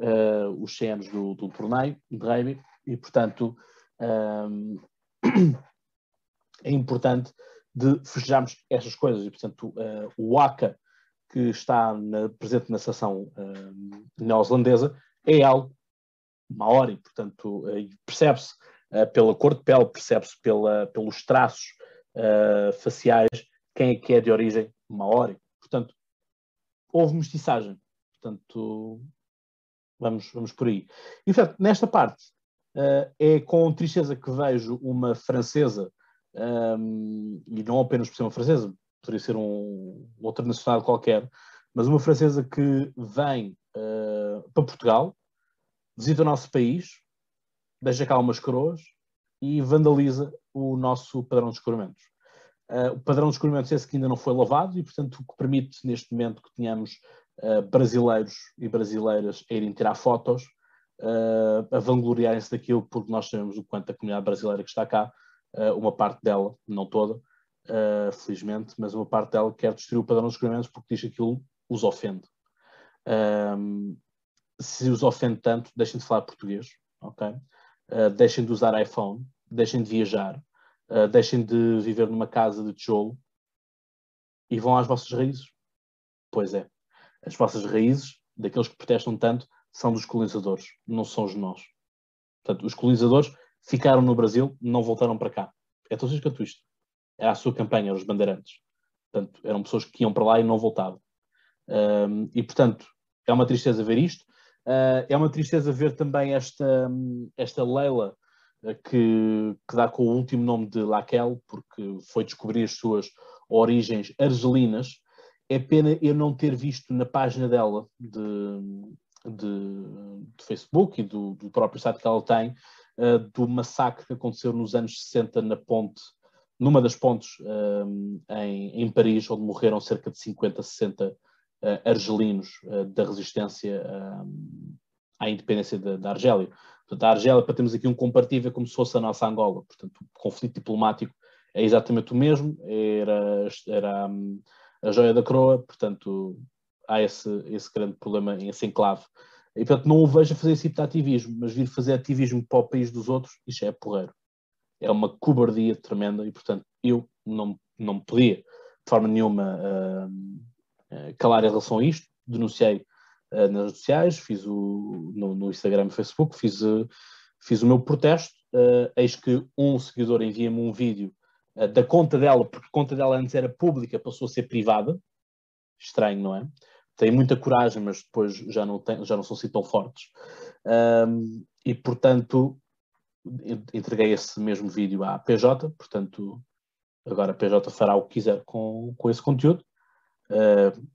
uh, os 100 anos do, do torneio de rugby, e, portanto, um, é importante de festejarmos estas coisas. E, portanto, o ACA, que está na, presente na seção uh, neozelandesa, é algo maori, portanto, percebe-se pela cor de pele, percebe-se pelos traços faciais quem é que é de origem maori. Portanto, houve mestiçagem. Portanto, vamos, vamos por aí. E, portanto, nesta parte, é com tristeza que vejo uma francesa um, e não apenas por ser uma francesa, poderia ser um, outro nacional qualquer, mas uma francesa que vem para Portugal, visita o nosso país, deixa cá umas coroas e vandaliza o nosso padrão de escoramentos. Uh, o padrão de escoramentos é esse que ainda não foi lavado e, portanto, o que permite neste momento que tenhamos uh, brasileiros e brasileiras a irem tirar fotos, uh, a vangloriarem-se daquilo, porque nós sabemos o quanto a comunidade brasileira que está cá uma parte dela, não toda, felizmente, mas uma parte dela quer destruir o padrão dos escrevimentos porque diz que aquilo os ofende. Se os ofende tanto, deixem de falar português, ok? Uh, deixem de usar iPhone, deixem de viajar, deixem de viver numa casa de tijolo e vão às vossas raízes. Pois é, as vossas raízes, daqueles que protestam tanto, são dos colonizadores, não são os nós. Portanto, os colonizadores ficaram no Brasil, não voltaram para cá. É tão simples quanto isto. É a sua campanha, os bandeirantes. Portanto, eram pessoas que iam para lá e não voltavam. Um, e, portanto, é uma tristeza ver isto. Uh, é uma tristeza ver também esta, esta Leila, uh, que, que, dá com o último nome de Laquel, porque foi descobrir as suas origens argelinas. É pena eu não ter visto na página dela de, de, de Facebook e do, do, próprio site que ela tem uh, do massacre que aconteceu nos anos 60 na ponte, numa das pontes eh, em, em, Paris, onde morreram cerca de 50, 60 uh, argelinos uh, da resistência um, à independência da, Argélia. Portanto, a Argélia, para termos aqui um comparativo, é como se fosse a nossa Angola. Portanto, o conflito diplomático é exatamente o mesmo, era, era um, a joia da coroa, portanto, há esse, esse grande problema em esse enclave e portanto não o vejo a fazer esse tipo de ativismo, mas vir fazer ativismo para o país dos outros, isto é porreiro. É uma cobardia tremenda e portanto eu não, não podia de forma nenhuma uh, calar em relação a isto. Denunciei uh, nas redes sociais, fiz o, no, no Instagram e Facebook, fiz, uh, fiz o meu protesto. eis que um seguidor envia-me um vídeo da conta dela, porque a conta dela antes era pública, passou a ser privada. Estranho, não é? têm muita coragem, mas depois já não, tem, já não são assim tão fortes. Um, e, portanto, entreguei esse mesmo vídeo à PJ, portanto, agora a PJ fará o que quiser com, com esse conteúdo. Uh,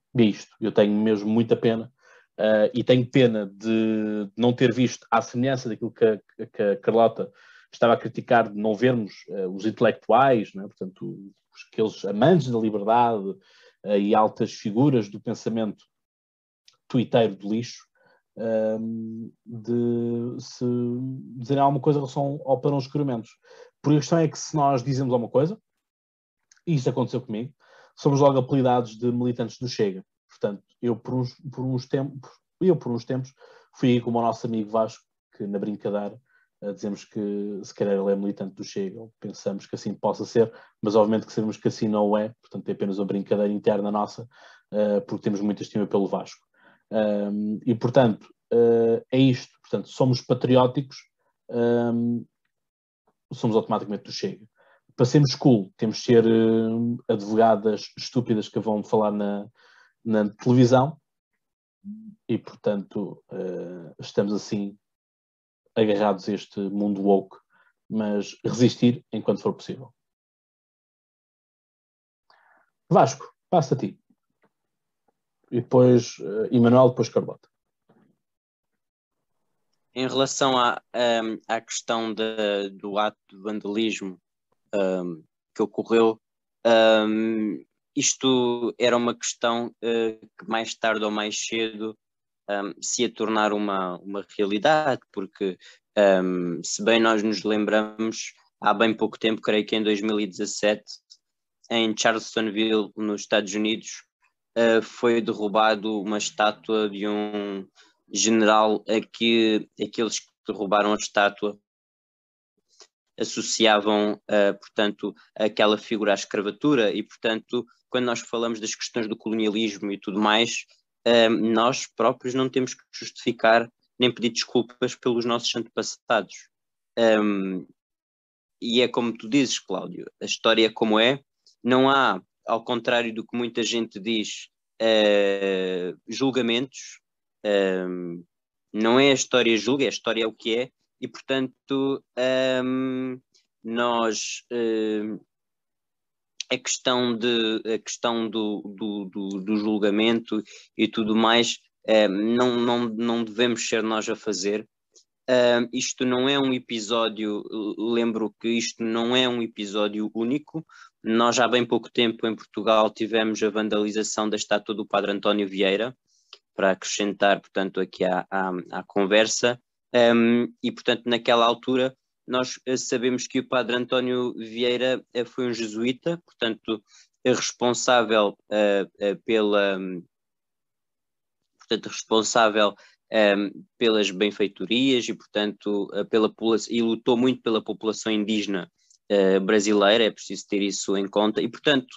eu tenho mesmo muita pena. Uh, e tenho pena de não ter visto, à semelhança daquilo que a, que a Carlota estava a criticar, de não vermos uh, os intelectuais, é? portanto, os, aqueles amantes da liberdade uh, e altas figuras do pensamento tuiteiro de lixo de se dizer alguma coisa em relação ao padrão de escuramentos. Porque a questão é que se nós dizemos alguma coisa, e isso aconteceu comigo, somos logo apelidados de militantes do Chega. Portanto, eu por uns, por uns tempos, eu por uns tempos fui como o nosso amigo Vasco, que na brincadeira dizemos que se calhar ele é militante do Chega, ou pensamos que assim possa ser, mas obviamente que sabemos que assim não é, portanto é apenas uma brincadeira interna nossa, uh, porque temos muita estima pelo Vasco. E, portanto, uh, é isto. Portanto, somos patrióticos, somos automaticamente do Chega. Para sermos cool, temos de ser uh, advogadas estúpidas que vão falar na, na televisão e, portanto, uh, estamos assim agarrados a este mundo woke, mas resistir enquanto for possível. Vasco, passa a ti. E depois uh, Emanuel, depois Carlota. Em relação à, um, à questão de, do ato de vandalismo um, que ocorreu, um, isto era uma questão uh, que mais tarde ou mais cedo um, se ia tornar uma, uma realidade, porque se bem nós nos lembramos, há bem pouco tempo, creio que em 2017, em Charlottesville, nos Estados Unidos, uh, foi derrubado uma estátua de um general a que aqueles que derrubaram a estátua associavam, uh, portanto, aquela figura à escravatura e, portanto, quando nós falamos das questões do colonialismo e tudo mais, uh, nós próprios não temos que justificar nem pedir desculpas pelos nossos antepassados. Um, e é como tu dizes, Cláudio, a história é como é, não há, ao contrário do que muita gente diz, julgamentos, não é a história julga, é a história é o que é, e portanto um, nós um, a questão, de, a questão do, do, do, do julgamento e tudo mais não, não, não devemos ser nós a fazer. isto não é um episódio, lembro que isto não é um episódio único. Nós, há bem pouco tempo, em Portugal, tivemos a vandalização da estátua do Padre António Vieira, para acrescentar, portanto, aqui à, à, à conversa. Um, e, portanto, naquela altura, nós eh, sabemos que o padre António Vieira eh, foi um jesuíta, portanto, é responsável uh, uh, pela. Portanto, responsável um, pelas benfeitorias e, portanto, uh, pela e lutou muito pela população indígena brasileira, é preciso ter isso em conta. E, portanto,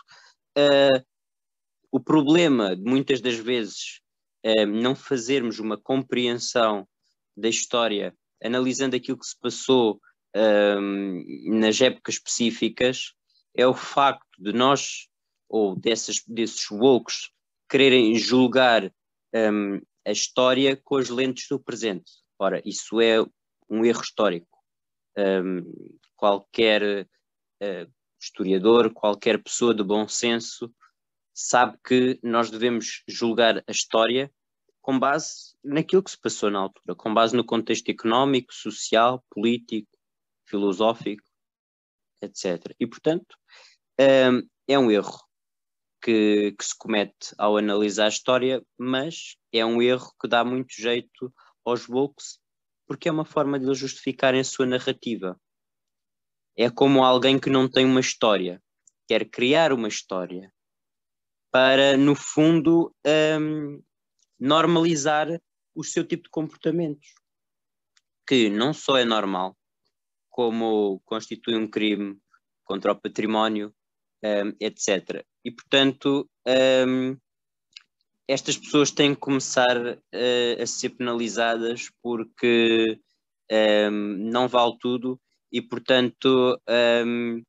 o problema, muitas das vezes, é não fazermos uma compreensão da história, analisando aquilo que se passou um, nas épocas específicas, é o facto de nós, ou dessas, desses woke, quererem julgar um, a história com as lentes do presente. Ora, isso é um erro histórico. Um, qualquer uh, historiador, qualquer pessoa de bom senso sabe que nós devemos julgar a história com base naquilo que se passou na altura, com base no contexto económico, social, político, filosófico, etc. E, portanto, hum, é um erro que, que, se comete ao analisar a história, mas é um erro que dá muito jeito aos woke, porque é uma forma de eles justificarem a sua narrativa. É como alguém que não tem uma história, quer criar uma história, para, no fundo, um, normalizar o seu tipo de comportamentos, que não só é normal, como constitui um crime contra o património, um, etc. E, portanto, um, estas pessoas têm que começar uh, a ser penalizadas porque um, não vale tudo e, portanto, um,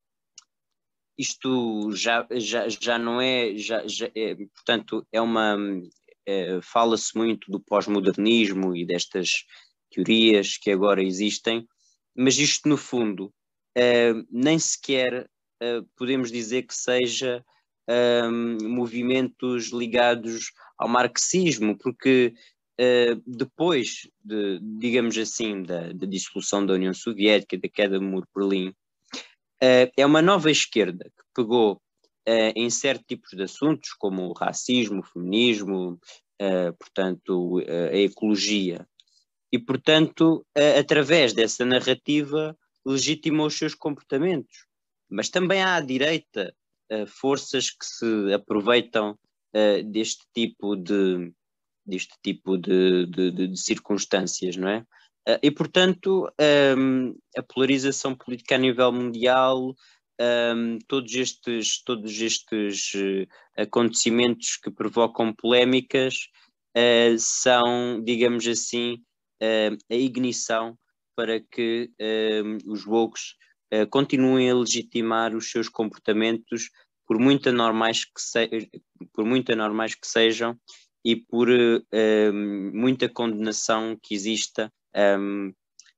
isto já, já, já não é, já, já é, portanto, é uma, fala-se muito do pós-modernismo e destas teorias que agora existem, mas isto no fundo é, nem sequer é, podemos dizer que seja movimentos ligados ao marxismo, porque depois de, digamos assim, da, da, dissolução da União Soviética, da queda do muro de Berlim, é uma nova esquerda que pegou uh, em certos tipos de assuntos, como o racismo, o feminismo, uh, portanto, a ecologia, e, portanto, através dessa narrativa, legitimou os seus comportamentos. Mas também há à direita forças que se aproveitam deste tipo de deste tipo de, de, de, de circunstâncias, não é? E, portanto, um, a polarização política a nível mundial, um, todos estes, todos estes uh, acontecimentos que provocam polémicas uh, são, digamos assim, a ignição para que os woke uh, continuem a legitimar os seus comportamentos, por muito anormais que, se, por muito anormais que sejam e por uh, muita condenação que exista. Um,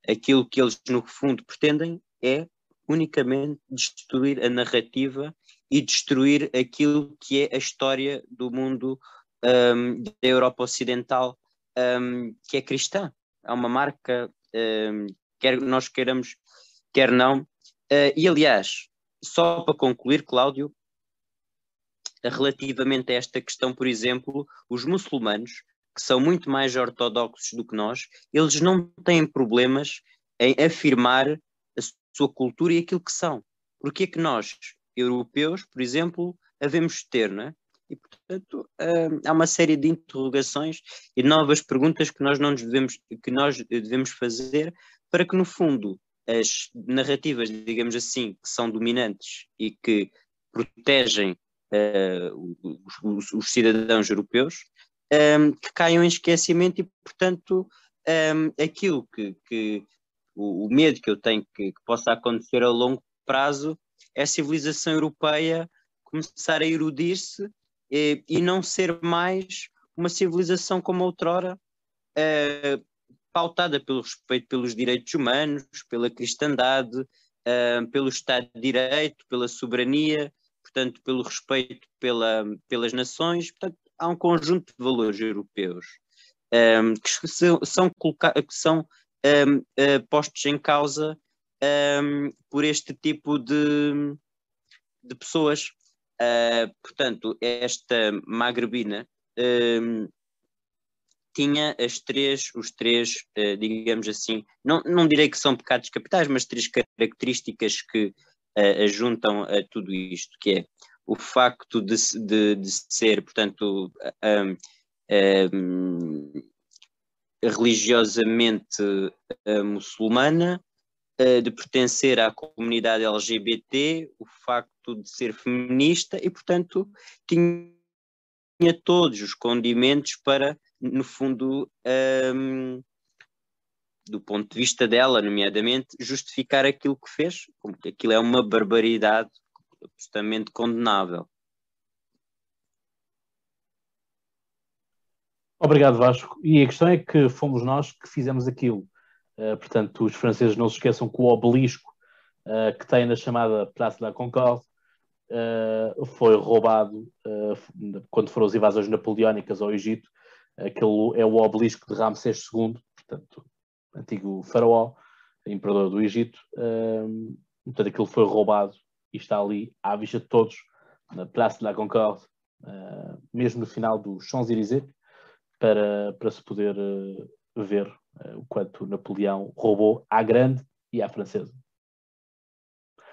aquilo que eles, no fundo, pretendem é unicamente destruir a narrativa e destruir aquilo que é a história do mundo um, da Europa Ocidental, um, que é cristã. É uma marca, um, quer nós queiramos, quer não. Uh, e, aliás, só para concluir, Cláudio, relativamente a esta questão, por exemplo, os muçulmanos, que são muito mais ortodoxos do que nós, eles não têm problemas em afirmar sua cultura e aquilo que são. Porque é que nós, europeus, por exemplo, havemos ter, não é? E, portanto, hum, há uma série de interrogações e novas perguntas que nós não devemos, que nós devemos fazer para que, no fundo, as narrativas, digamos assim, que são dominantes e que protegem uh, os, os, cidadãos europeus, um, que caiam em esquecimento e, portanto, um, aquilo que, que o, o, medo que eu tenho que, que possa acontecer a longo prazo é a civilização europeia começar a erudir-se e, e não ser mais uma civilização como outrora, uh, pautada pelo respeito pelos direitos humanos, pela cristandade, uh, pelo Estado de Direito, pela soberania, portanto, pelo respeito pela, pelas nações. Portanto, há um conjunto de valores europeus ehm, que são, são, que são um, uh, postos em causa um, por este tipo de, de pessoas. Uh, portanto, esta magrebina uh, tinha as três, os três, uh, digamos assim, não, não direi que são pecados capitais, mas três características que ajuntam a tudo isto, que é o facto de, de, de ser, portanto, um, um, religiosamente muçulmana, de pertencer à comunidade LGBT, o facto de ser feminista e, portanto, tinha todos os condimentos para, no fundo, um, do ponto de vista dela, nomeadamente, justificar aquilo que fez, como que aquilo é uma barbaridade absolutamente condenável. Obrigado, Vasco. E a questão é que fomos nós que fizemos aquilo. Uh, portanto, os franceses não se esqueçam que o obelisco uh, que tem na chamada Place de la Concorde uh, foi roubado quando foram as invasões napoleónicas ao Egito. Aquele é o obelisco de Ramsés II, portanto, antigo faraó, imperador do Egito. portanto, aquilo foi roubado e está ali à vista de todos, na Place de la Concorde, mesmo no final do Champs-Élysées, para, para se poder ver uh, o quanto Napoleão roubou à grande e à francesa.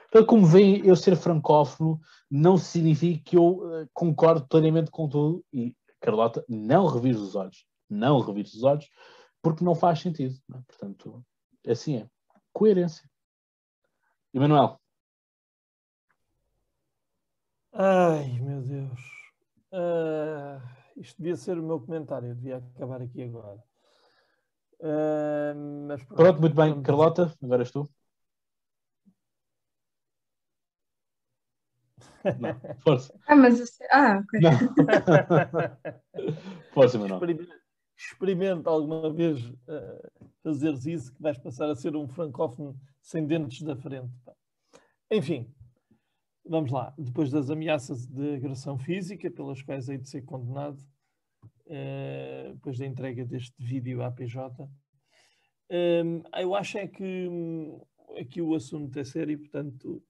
Então, como veem, eu ser francófono não significa que eu uh, concordo plenamente com tudo e, Carlota, não revires os olhos. Não revires os olhos, porque não faz sentido. É? Portanto, assim é. Coerência. Emanuel. Ai, meu Deus. Uh, isto devia ser o meu comentário, eu devia acabar aqui agora. Uh, mas pronto, pronto, muito bem. Carlota, agora és tu. Não, força. Ah, mas assim, ah, ok. força, Manuel. Experimenta, experimenta alguma vez uh, fazeres isso que vais passar a ser um francófono sem dentes da frente. Enfim, vamos lá. Depois das ameaças de agressão física, pelas quais hei de ser condenado, uh, depois da entrega deste vídeo à PJ. Um, eu acho é que um, aqui o assunto é sério portanto,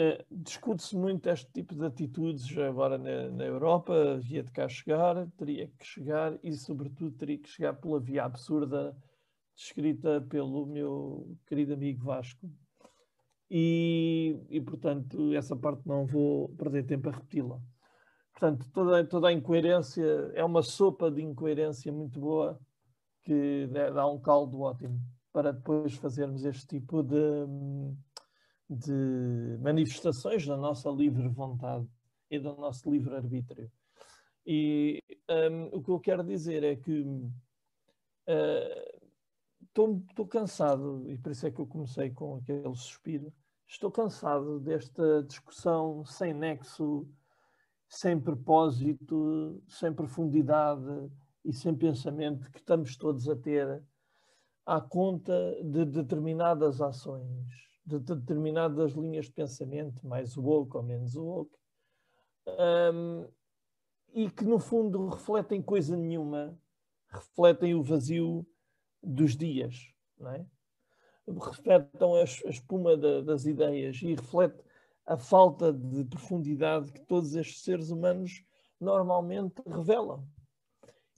uh, discute-se muito este tipo de atitudes agora na, na Europa, havia de cá chegar, teria que chegar e, sobretudo, teria que chegar pela via absurda descrita pelo meu querido amigo Vasco. E, e portanto, essa parte não vou perder tempo a repeti-la. Portanto, toda, toda a incoerência é uma sopa de incoerência muito boa que dá um caldo ótimo para depois fazermos este tipo de, de manifestações da nossa livre vontade e do nosso livre arbítrio. E um, o que eu quero dizer é que uh, estou cansado, e por isso é que eu comecei com aquele suspiro. Estou cansado desta discussão sem nexo, sem propósito, sem profundidade e sem pensamento que estamos todos a ter à conta de determinadas ações, de determinadas linhas de pensamento, mais woke ou menos woke, um, e que no fundo refletem coisa nenhuma, refletem o vazio dos dias, não é? Refletem a, espuma das ideias e reflete a falta de profundidade que todos estes seres humanos normalmente revelam.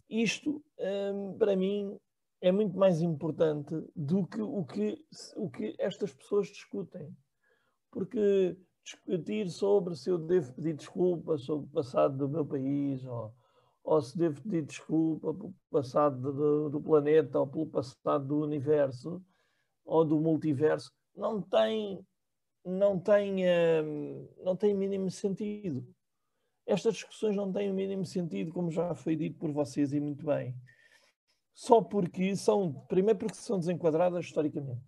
Isto, hum, para mim, é muito mais importante do que o que, o que estas pessoas discutem. Porque discutir sobre se eu devo pedir desculpa sobre o passado do meu país, ou, ou se devo pedir desculpa pelo passado do, do planeta, ou pelo passado do universo, ou do multiverso, não tem, não tem, hum, não tem mínimo sentido. Estas discussões não têm o mínimo sentido, como já foi dito por vocês e muito bem só porque são, primeiro porque são desenquadradas historicamente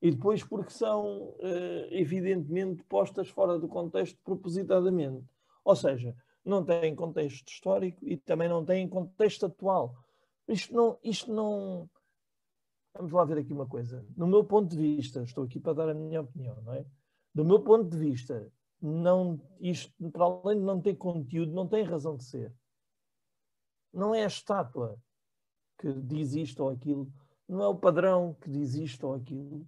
e depois porque são uh, evidentemente postas fora do contexto propositadamente. Ou seja, não têm contexto histórico e também não têm contexto atual. Isto não, isto não. Vamos lá ver aqui uma coisa. No meu ponto de vista, estou aqui para dar a minha opinião, não é? Do meu ponto de vista, não, isto, para além de não ter conteúdo, não tem razão de ser. Não é a estátua que diz isto ou aquilo, não é o padrão que diz isto ou aquilo,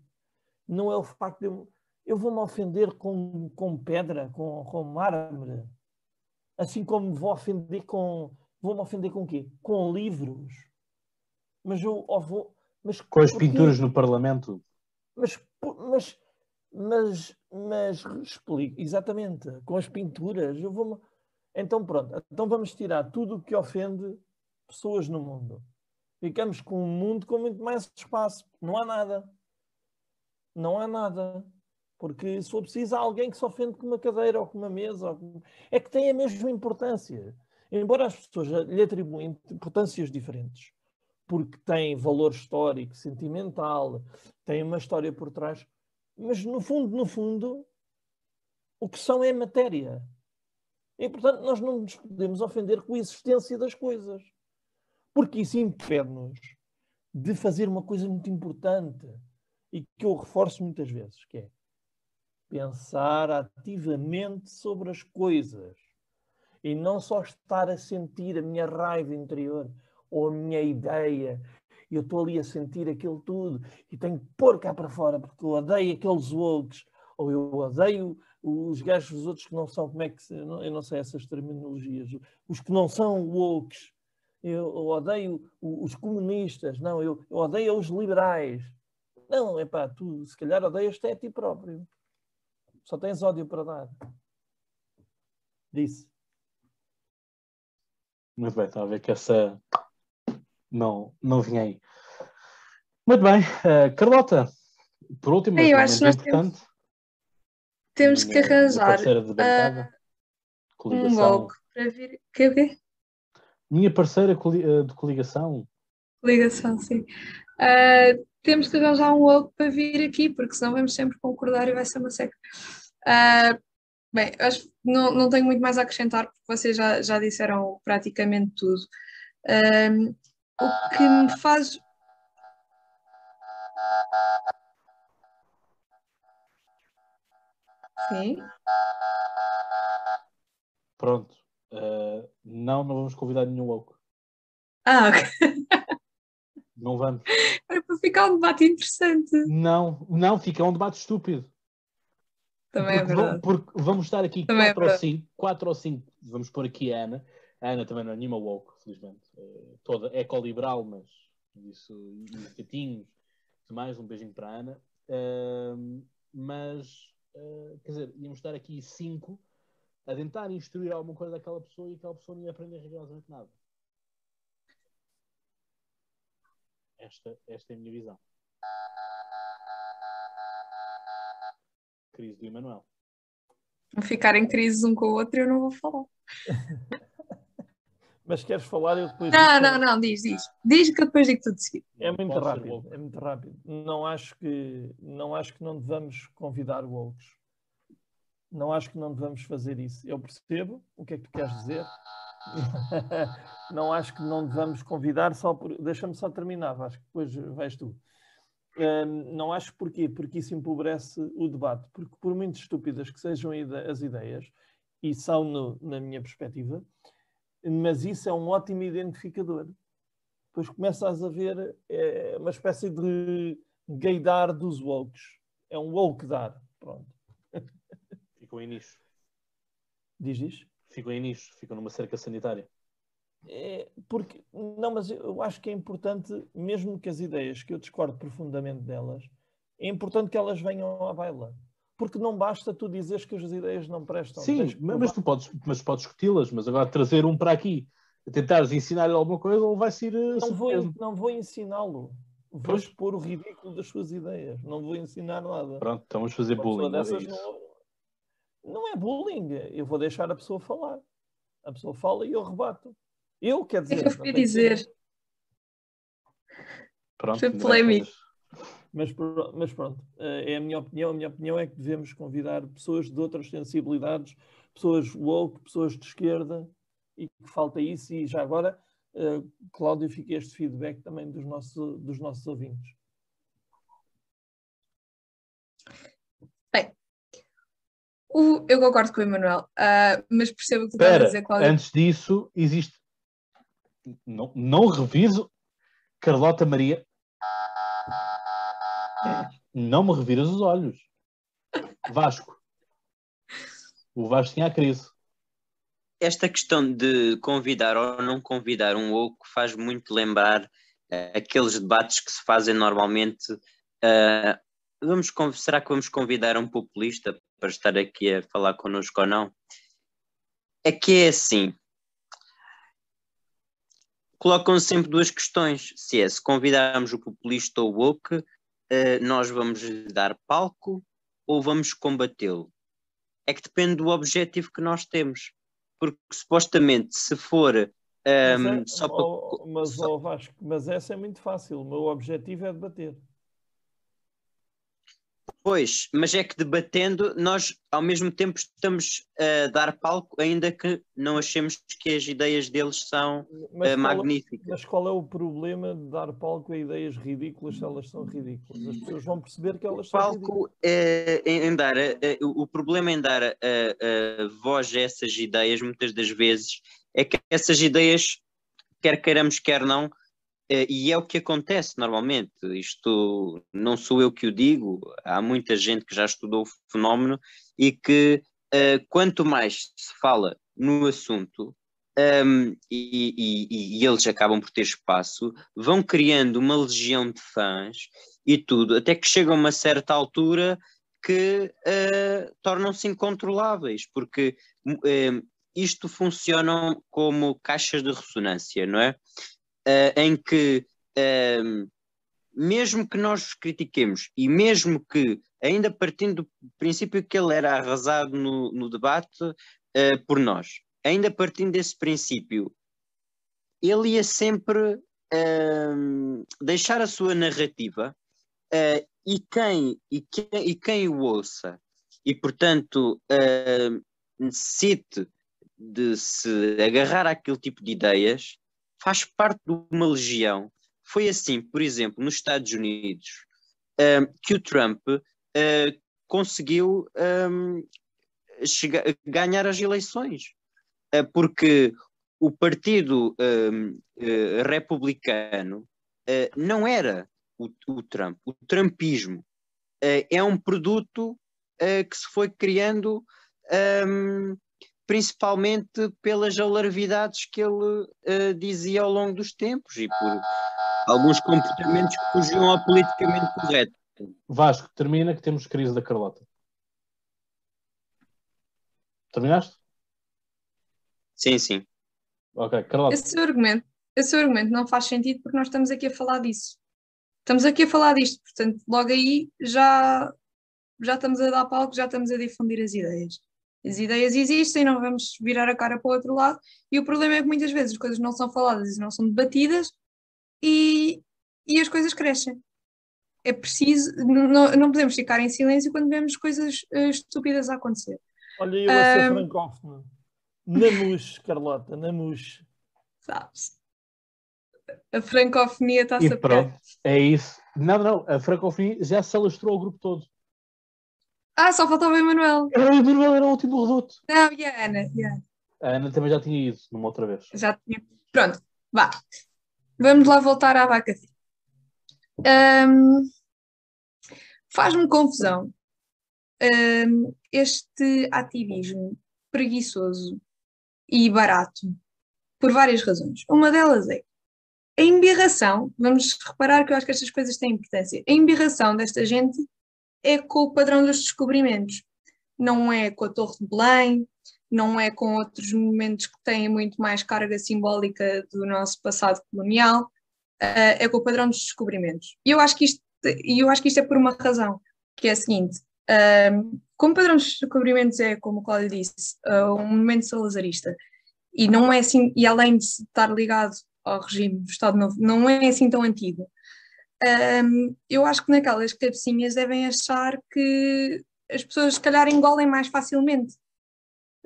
não é o facto de eu, eu vou-me ofender com, com pedra, com, com mármore, assim como vou ofender com. Vou-me ofender com o quê? Com livros. Mas eu vou. Mas com as porque, pinturas no Parlamento. Mas, mas, mas, mas explico, exatamente, com as pinturas. Eu vou então pronto, então vamos tirar tudo o que ofende pessoas no mundo ficamos com um mundo com muito mais espaço. Não há nada. Não há nada. Porque se for preciso, há alguém que se ofende com uma cadeira ou com uma mesa. Com... É que tem a mesma importância. Embora as pessoas lhe atribuem importâncias diferentes, porque têm valor histórico, sentimental, têm uma história por trás, mas no fundo, no fundo, o que são é matéria. E portanto, nós não nos podemos ofender com a existência das coisas. Porque isso impede-nos de fazer uma coisa muito importante e que eu reforço muitas vezes, que é pensar ativamente sobre as coisas e não só estar a sentir a minha raiva interior ou a minha ideia. Eu estou ali a sentir aquilo tudo e tenho que pôr cá para fora porque eu odeio aqueles wokes ou eu odeio os gajos dos outros que não são, como é que se, eu não sei essas terminologias, os que não são wokes eu odeio os comunistas, não, eu, eu odeio os liberais. Não, é pá, tu se calhar odeias-te a ti próprio. Só tens ódio para dar. Disse. Muito bem, estava a ver que essa não, não vinha aí. Muito bem, uh, Carlota, por último, eu acho que nós importante, temos, temos que arranjar uh, um golpe para vir. Que, o quê? Minha parceira eh, de coligação. Coligação, sim. Uh, temos que arranjar um outro para vir aqui, porque senão vamos sempre concordar e vai ser uma seca. Uh, bem, acho que não, não tenho muito mais a acrescentar, porque vocês já, já disseram praticamente tudo. Uh, o que me faz. Sim. Pronto. Uh, não, não vamos convidar nenhum louco. Ah, ok. Não vamos. Era para ficar um debate interessante. Não, não, fica um debate estúpido. Também é porque é verdade. Vamos, porque vamos estar aqui também é quatro, é ou cinco, quatro ou cinco, vamos pôr aqui a Ana. A Ana também não é nenhuma woke, felizmente. É, toda ecoliberal, mas isso, e gatinhos, mais um beijinho para a Ana. Uh, mas, uh, quer dizer, íamos estar aqui cinco a tentar instruir alguma coisa daquela pessoa e aquela pessoa não ia aprender rigorosamente nada. Esta, esta é a minha visão. Crise do Emanuel. Vão ficar em crise um com o outro eu não vou falar. Mas queres falar eu depois. Não, não, não, diz, diz. Diz que eu depois digo tudo de seguida. É muito Pode rápido, é muito rápido. Não acho que não acho que não devamos convidar wokes. Não acho que não devamos fazer isso. Eu percebo o que é que tu queres dizer. não acho que não devamos convidar só por. Deixa-me só terminar, acho que depois vais tu. Hum, não acho porquê, porque isso empobrece o debate. Porque por muito estúpidas que sejam as ideias, e são no- na minha perspectiva, mas isso é um ótimo identificador depois começas a ver é, uma espécie de gaydar dos wokes. É um woke dar. Pronto. Ficam em nicho. Diz isto? Ficam em nicho. Ficam numa cerca sanitária. É, porque, não, mas eu acho que é importante, mesmo que as ideias, que eu discordo profundamente delas, é importante que elas venham à baila. Porque não basta tu dizeres que as ideias não prestam. Sim, mas, tu podes, mas podes discuti-las, mas agora trazer um para aqui, tentares ensinar-lhe alguma coisa, ele vai ser uh, não vou, não vou ensiná-lo. Vou Pois. expor o ridículo das suas ideias. Não vou ensinar nada. Pronto, então vamos fazer Uma bullying. é dessas isso. não, não é bullying. Eu vou deixar a pessoa falar. A pessoa fala e eu rebato. Eu, quer É dizer. que eu não fui tem que ser- dizer. Pronto, Foi que polémico. Mas, mas pronto, eh, é a minha opinião. A minha opinião é que devemos convidar pessoas de outras sensibilidades, pessoas woke, pessoas de esquerda, e que falta isso. E já agora, eh, Cláudio, fica este feedback também dos nossos, dos nossos ouvintes. O- eu concordo com o Emanuel, ah, mas percebo o que tu estás a dizer, Cláudia. antes disso, existe. Não, não reviso Carlota Maria. Não me reviras os olhos. Vasco. O Vasco tinha a crise. Esta questão de convidar ou não convidar um woke faz muito lembrar eh, aqueles debates que se fazem normalmente. eh, vamos, será que vamos convidar um populista para estar aqui a falar connosco ou não? É que é assim. Colocam sempre duas questões. Se é se convidarmos o populista ou o woke, eh, nós vamos lhe dar palco ou vamos combatê-lo? É que depende do objetivo que nós temos porque supostamente se for Mas, ehm, é- só para ó- mas, só- ó Vasco, mas essa é muito fácil. O meu objetivo é debater. Pois, mas é que debatendo, nós ao mesmo tempo estamos a dar palco, ainda que não achemos que as ideias deles são Mas qual é- magníficas. Mas qual é o problema de dar palco a ideias ridículas se elas são ridículas? As pessoas vão perceber que elas O são ridículas. palco é, em, dar, a- o problema em dar a, a- a voz a essas ideias, muitas das vezes, é que essas ideias, quer queiramos, quer não, e é o que acontece normalmente. Isto não sou eu que o digo, há muita gente que já estudou o fenómeno e que eh, quanto mais se fala no assunto, um, e, e- e eles acabam por ter espaço, vão criando uma legião de fãs e tudo, até que chega a uma certa altura que eh, tornam-se incontroláveis, porque eh, isto funciona como caixas de ressonância, não é? Eh, em que eh, mesmo que nós os critiquemos e mesmo que, ainda partindo do princípio que ele era arrasado no, no debate eh, por nós, ainda partindo desse princípio, ele ia sempre ehm, deixar a sua narrativa eh, e, quem, e, quem, e quem o ouça e, portanto, ehm, necessite de se agarrar àquele tipo de ideias, faz parte de uma legião. Foi assim, por exemplo, nos Estados Unidos, ehm, que o Trump eh, conseguiu ehm, chega- ganhar as eleições. Eh, porque o Partido ehm, eh, Republicano eh, não era o, o Trump. O Trumpismo é um produto que se foi criando principalmente pelas alarvidades que ele eh, dizia ao longo dos tempos e por alguns comportamentos que fugiam ao politicamente correto. Vasco, termina que temos crise da Carlota. Terminaste? Sim, sim. Ok, Carlota. Esse seu argumento, esse seu argumento não faz sentido porque nós estamos aqui a falar disso. Estamos aqui a falar disto, portanto, logo aí já, já estamos a dar palco, já estamos a difundir as ideias. As ideias existem, não vamos virar a cara para o outro lado, e o problema é que muitas vezes as coisas não são faladas e não são debatidas e, e as coisas crescem. É preciso, não, não podemos ficar em silêncio quando vemos coisas uh, estúpidas a acontecer. Olha, eu a ser um, francófono. Namus, Carlota, namus. Sabes? A francofonia está-se a pronto, é isso. Não, não, a francofonia já se alastrou o grupo todo. Ah, só faltava o Emanuel. Era o Emanuel, era o último reduto. Não, e a Ana? E a Ana. A Ana também já tinha ido, numa outra vez. Já tinha. Pronto, vá. Vamos lá voltar à vaca. Um, Faz-me confusão um, este ativismo preguiçoso e barato por várias razões. Uma delas é a embirração. Vamos reparar que eu acho que estas coisas têm importância. A embirração desta gente é com o padrão dos descobrimentos. Não é com a Torre de Belém, não é com outros momentos que têm muito mais carga simbólica do nosso passado colonial, uh, é com o padrão dos descobrimentos. E eu acho que isto, eu acho que isto é por uma razão, que é a seguinte: uh, como o padrão dos descobrimentos é, como o Cláudio disse, uh, um momento salazarista, e não é assim, e além de estar ligado ao regime do Estado Novo, não é assim tão antigo. Um, eu acho que naquelas cabecinhas devem achar que as pessoas, se calhar, engolem mais facilmente.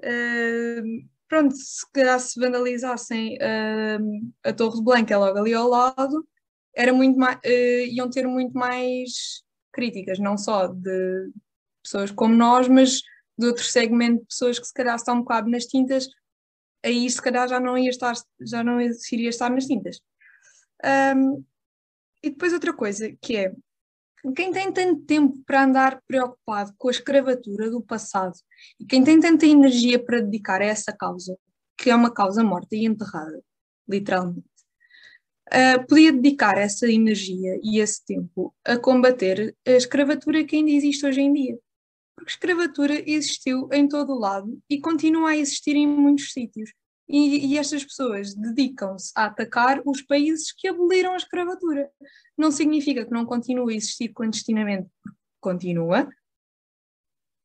Uh, pronto, se calhar se vandalizassem uh, a Torre Blanca é logo ali ao lado, era muito mais, uh, iam ter muito mais críticas, não só de pessoas como nós, mas de outro segmento de pessoas que se calhar estão um bocado nas tintas, aí se calhar já não ia estar, já não iria estar nas tintas. Um, e depois outra coisa, que é quem tem tanto tempo para andar preocupado com a escravatura do passado e quem tem tanta energia para dedicar a essa causa, que é uma causa morta e enterrada, literalmente, uh, podia dedicar essa energia e esse tempo a combater a escravatura que ainda existe hoje em dia. Porque escravatura existiu em todo o lado e continua a existir em muitos sítios. E, e estas pessoas dedicam-se a atacar os países que aboliram a escravatura. Não significa que não continue a existir clandestinamente, continua.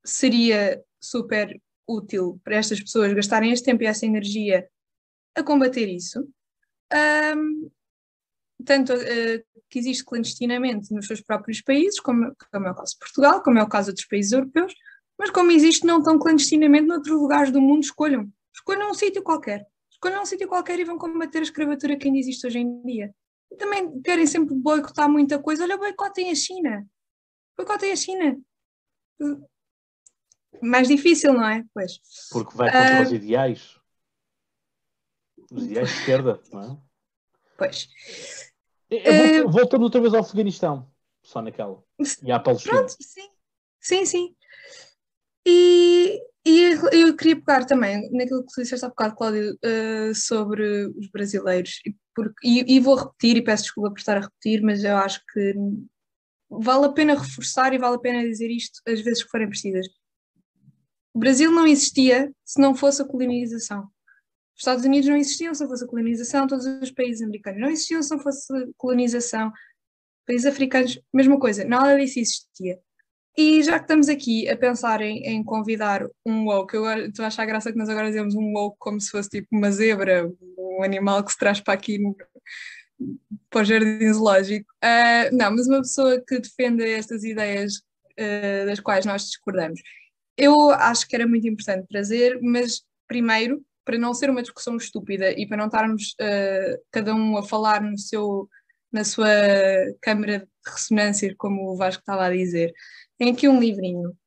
Seria super útil para estas pessoas gastarem este tempo e essa energia a combater isso. Um, tanto uh, que existe clandestinamente nos seus próprios países, como, como, é o caso de Portugal, como é o caso de outros países europeus, mas como existe não tão clandestinamente noutros lugares do mundo, escolham. Escolham um sítio qualquer. Escolham um sítio qualquer e vão combater a escravatura que ainda existe hoje em dia. E também querem sempre boicotar muita coisa. Olha, boicotem a China. Boicotem a China. Mais difícil, não é? Pois. Porque vai contra uh... os ideais. Os ideais de esquerda, não é? Pois. Uh... Voltando outra vez ao Afeganistão, só naquela. E à Palestina. Pronto, sim. Sim, sim. E, e eu queria pegar também naquilo que tu disseste há bocado, Cláudio, uh, sobre os brasileiros, e, porque, e, e, vou repetir, e peço desculpa por estar a repetir, mas eu acho que vale a pena reforçar e vale a pena dizer isto às vezes que forem precisas. O Brasil não existia se não fosse a colonização. Os Estados Unidos não existiam se não fosse a colonização, todos os países americanos não existiam se não fosse a colonização, países africanos, mesma coisa, nada disso existia. E já que estamos aqui a pensar em, em convidar um woke, eu estou a achar graça que nós agora dizemos um woke como se fosse tipo uma zebra, um animal que se traz para aqui no, para o jardim zoológico. Uh, não, mas uma pessoa que defenda estas ideias uh, das quais nós discordamos. Eu acho que era muito importante trazer, mas primeiro, para não ser uma discussão estúpida e para não estarmos uh, cada um a falar no seu, na sua câmara de ressonância, como o Vasco estava a dizer, tem aqui um livrinho.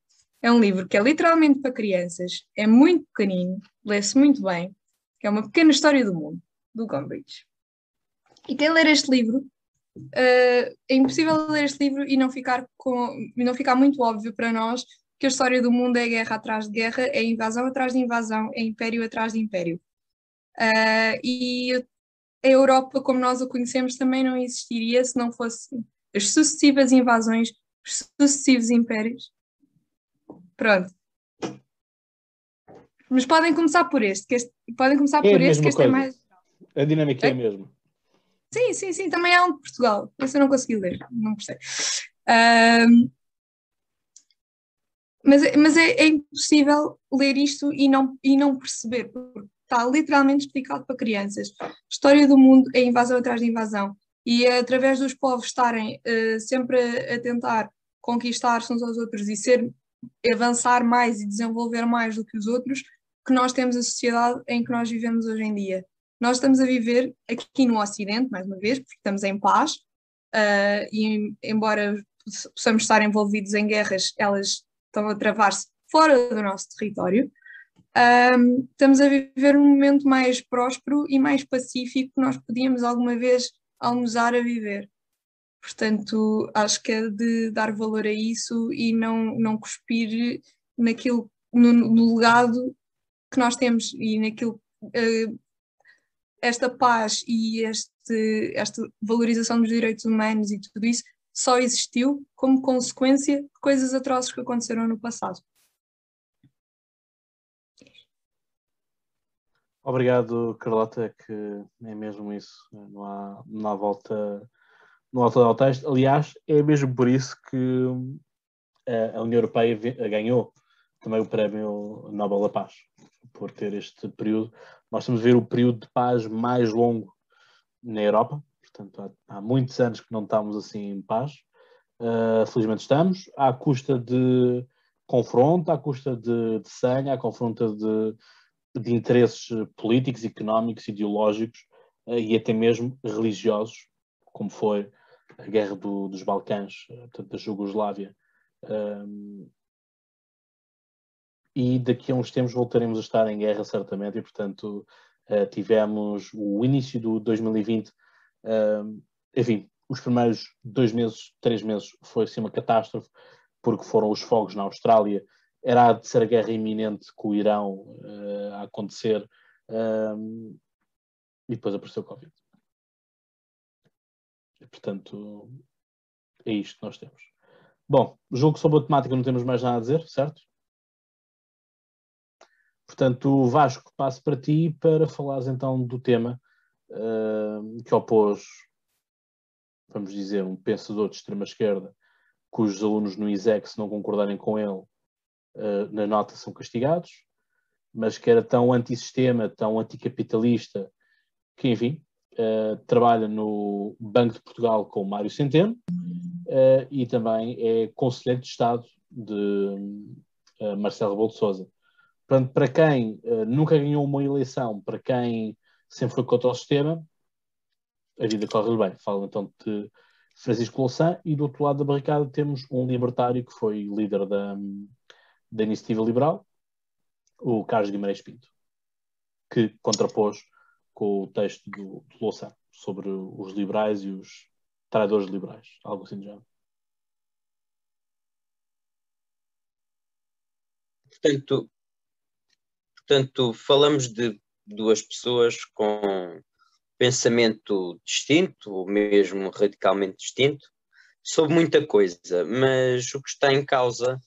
É um livro que é literalmente para crianças, é muito pequenino, lê-se muito bem, é uma pequena história do mundo, do Gombrich. E quem ler este livro, uh, é impossível ler este livro e não ficar, com, não ficar muito óbvio para nós que a história do mundo é guerra atrás de guerra, é invasão atrás de invasão, é império atrás de império. Uh, e a Europa, como nós a conhecemos, também não existiria se não fosse as sucessivas invasões sucessivos impérios. Pronto. Mas podem começar por este, que este podem começar é por este, que este é coisa. é mais. A dinâmica é, é mesmo. Sim, sim, sim, também há um de Portugal. Esse eu não consegui ler, não percebo. Um, mas, é, mas é, é, impossível ler isto e não, e não perceber, porque está literalmente explicado para crianças. História do mundo é invasão atrás de invasão. E através dos povos estarem uh, sempre a, a tentar conquistar-se uns aos outros e ser, avançar mais e desenvolver mais do que os outros, que nós temos a sociedade em que nós vivemos hoje em dia. Nós estamos a viver aqui no Ocidente, mais uma vez, porque estamos em paz, uh, e embora possamos estar envolvidos em guerras, elas estão a travar-se fora do nosso território. Um, estamos a viver um momento mais próspero e mais pacífico que nós podíamos alguma vez almozar a viver. Portanto, acho que é de dar valor a isso e não, não cuspir naquilo, no, no legado que nós temos e naquilo. Uh, esta paz e este, esta valorização dos direitos humanos e tudo isso só existiu como consequência de coisas atrozes que aconteceram no passado. Obrigado, Carlota, é que é mesmo isso. Não há, não há volta, não há volta ao texto. Aliás, é mesmo por isso que eh, a União Europeia ganhou também o Prémio Nobel da Paz, por ter este período. Nós estamos a ver o período de paz mais longo na Europa, portanto, há, há muitos anos que não estamos assim em paz. Uh, felizmente estamos, à custa de confronto, à custa de, de sangue, à confronta de, de interesses políticos, económicos, ideológicos uh, e até mesmo religiosos, como foi a guerra do, dos Balcãs, uh, portanto, da Jugoslávia. e daqui a uns tempos voltaremos a estar em guerra, certamente, e portanto tivemos o início do 2020, enfim, os primeiros dois meses, três meses, foi assim uma catástrofe, porque foram os fogos na Austrália, era a guerra iminente com o Irão uh, a acontecer, um, e depois apareceu o Covid. E, portanto, é isto que nós temos. Bom, julgo que sobre a temática não temos mais nada a dizer, certo? Portanto, Vasco, passo para ti para falares então do tema uh, que opôs, vamos dizer, um pensador de extrema-esquerda, cujos alunos no ISEC, se não concordarem com ele, uh, na nota são castigados, mas que era tão antissistema, tão anticapitalista, que, enfim, uh, trabalha no Banco de Portugal com Mário Centeno e também é conselheiro de Estado de Marcelo Rebelo de Sousa. Portanto, para quem uh, nunca ganhou uma eleição, para quem sempre foi contra o sistema, a vida corre bem. Falo então de Francisco Louçã e do outro lado da barricada temos um libertário que foi líder da, da Iniciativa Liberal, o Carlos Guimarães Pinto, que contrapôs com o texto do, do Louçã sobre os liberais e os traidores liberais, algo assim de género. Portanto, Portanto, falamos de duas pessoas com pensamento distinto, ou mesmo radicalmente distinto, sobre muita coisa, mas o que está em causa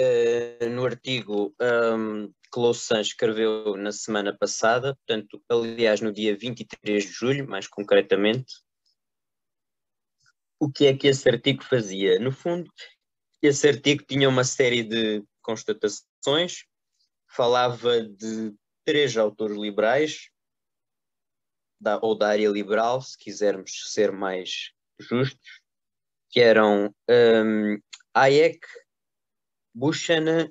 uh, no artigo um, que Louçã escreveu na semana passada, portanto, aliás, no dia 23 de julho, mais concretamente, o que é que esse artigo fazia? No fundo, esse artigo tinha uma série de constatações falava de três autores liberais, da, ou da área liberal, se quisermos ser mais justos, que eram um, Hayek, Buchanan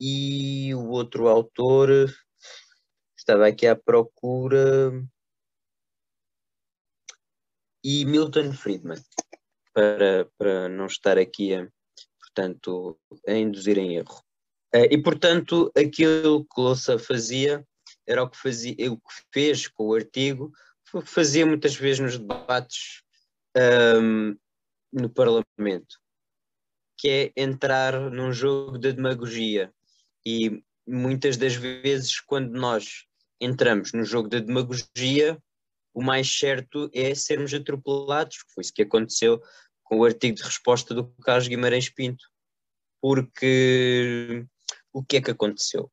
e o outro autor, estava aqui à procura, e Milton Friedman, para, para não estar aqui a, portanto, a induzir em erro. Uh, e, portanto, aquilo que Louça fazia era o que, fazia, o que fez com o artigo, o que fazia muitas vezes nos debates um, no Parlamento, que é entrar num jogo de demagogia. E muitas das vezes, quando nós entramos no jogo de demagogia, o mais certo é sermos atropelados, foi isso que aconteceu com o artigo de resposta do Carlos Guimarães Pinto, porque o que é que aconteceu?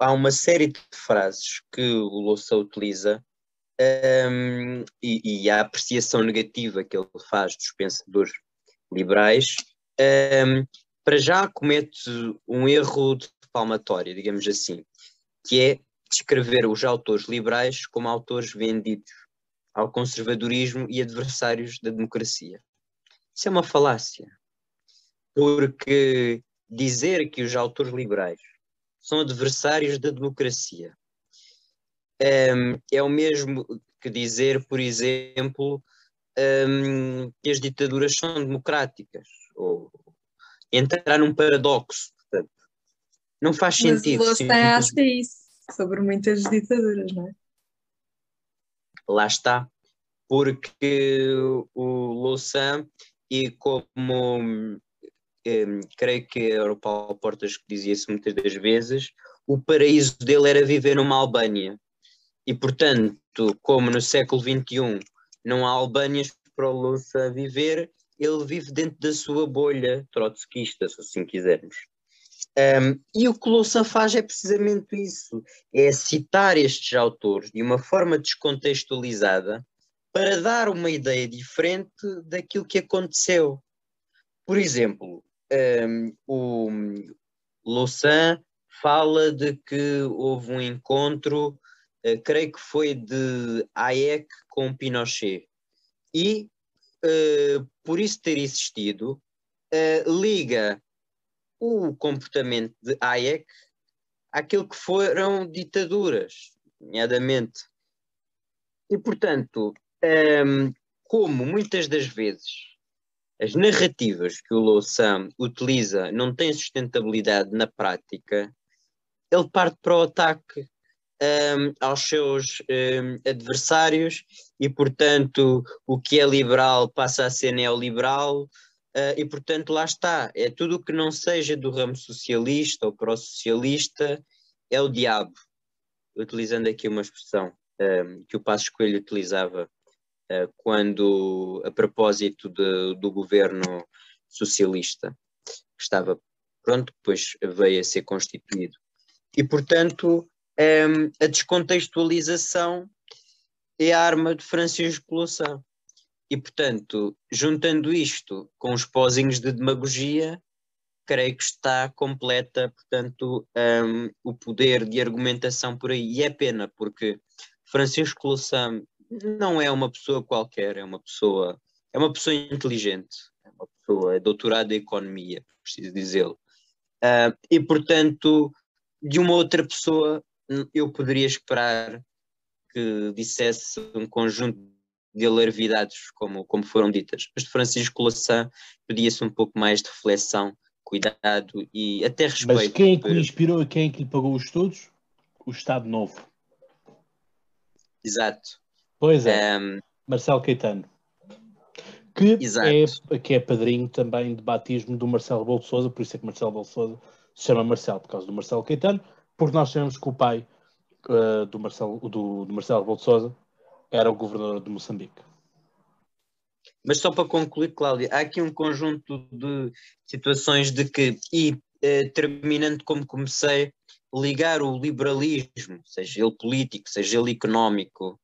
Há uma série de frases que o Louça utiliza um, e, e, a apreciação negativa que ele faz dos pensadores liberais um, para já comete um erro de palmatória, digamos assim, que é descrever os autores liberais como autores vendidos ao conservadorismo e adversários da democracia. Isso é uma falácia, porque dizer que os autores liberais são adversários da democracia um, é o mesmo que dizer, por exemplo, um, que as ditaduras são democráticas, ou entrar num paradoxo. Portanto, não faz sentido. Mas você acha isso sobre muitas ditaduras, não é? Lá está, porque o Louçã, e como um, creio que era o Paulo Portas que dizia isso muitas das vezes, o paraíso dele era viver numa Albânia. E, portanto, como no século XXI não há Albânias para o Louça viver, ele vive dentro da sua bolha trotskista, se assim quisermos. Um, e o que Louça faz é precisamente isso: é citar estes autores de uma forma descontextualizada para dar uma ideia diferente daquilo que aconteceu. Por exemplo, um, o Louçã fala de que houve um encontro, uh, creio que foi de Hayek com Pinochet, e por isso ter existido, uh, liga o comportamento de Hayek àquilo que foram ditaduras, nomeadamente. E, portanto, um, como muitas das vezes as narrativas que o Louçã utiliza não têm sustentabilidade na prática, ele parte para o ataque um, aos seus um, adversários e, portanto, o que é liberal passa a ser neoliberal, Uh, e portanto lá está, é tudo o que não seja do ramo socialista ou pró-socialista é o diabo, utilizando aqui uma expressão que o Passos Coelho utilizava uh, quando, a propósito de, do governo socialista, que estava pronto, depois veio a ser constituído. E portanto um, a descontextualização é a arma de Francisco Louçã. E, portanto, juntando isto com os pozinhos de demagogia, creio que está completa, portanto, um, o poder de argumentação por aí. E é pena, porque Francisco Louçã não é uma pessoa qualquer, é uma pessoa, é uma pessoa inteligente, é uma pessoa é doutorada em economia, preciso dizê-lo. Uh, e, portanto, de uma outra pessoa, eu poderia esperar que dissesse um conjunto de alarvidades, como, como foram ditas. Mas de Francisco Louçã pedia-se um pouco mais de reflexão, cuidado e até respeito. Mas quem é que lhe inspirou e quem é que lhe pagou os estudos? O Estado Novo. Exato. Pois é. Um... Marcelo Caetano. Que é, que é padrinho também de batismo do Marcelo Bolo Souza, por isso é que Marcelo Bolo Souza se chama Marcelo, por causa do Marcelo Caetano, porque nós sabemos que o pai uh, do, Marcelo, do, do Marcelo Souza era o governador de Moçambique. Mas só para concluir, Cláudia, há aqui um conjunto de situações de que, e eh, terminando como comecei, ligar o liberalismo, seja ele político, seja ele económico,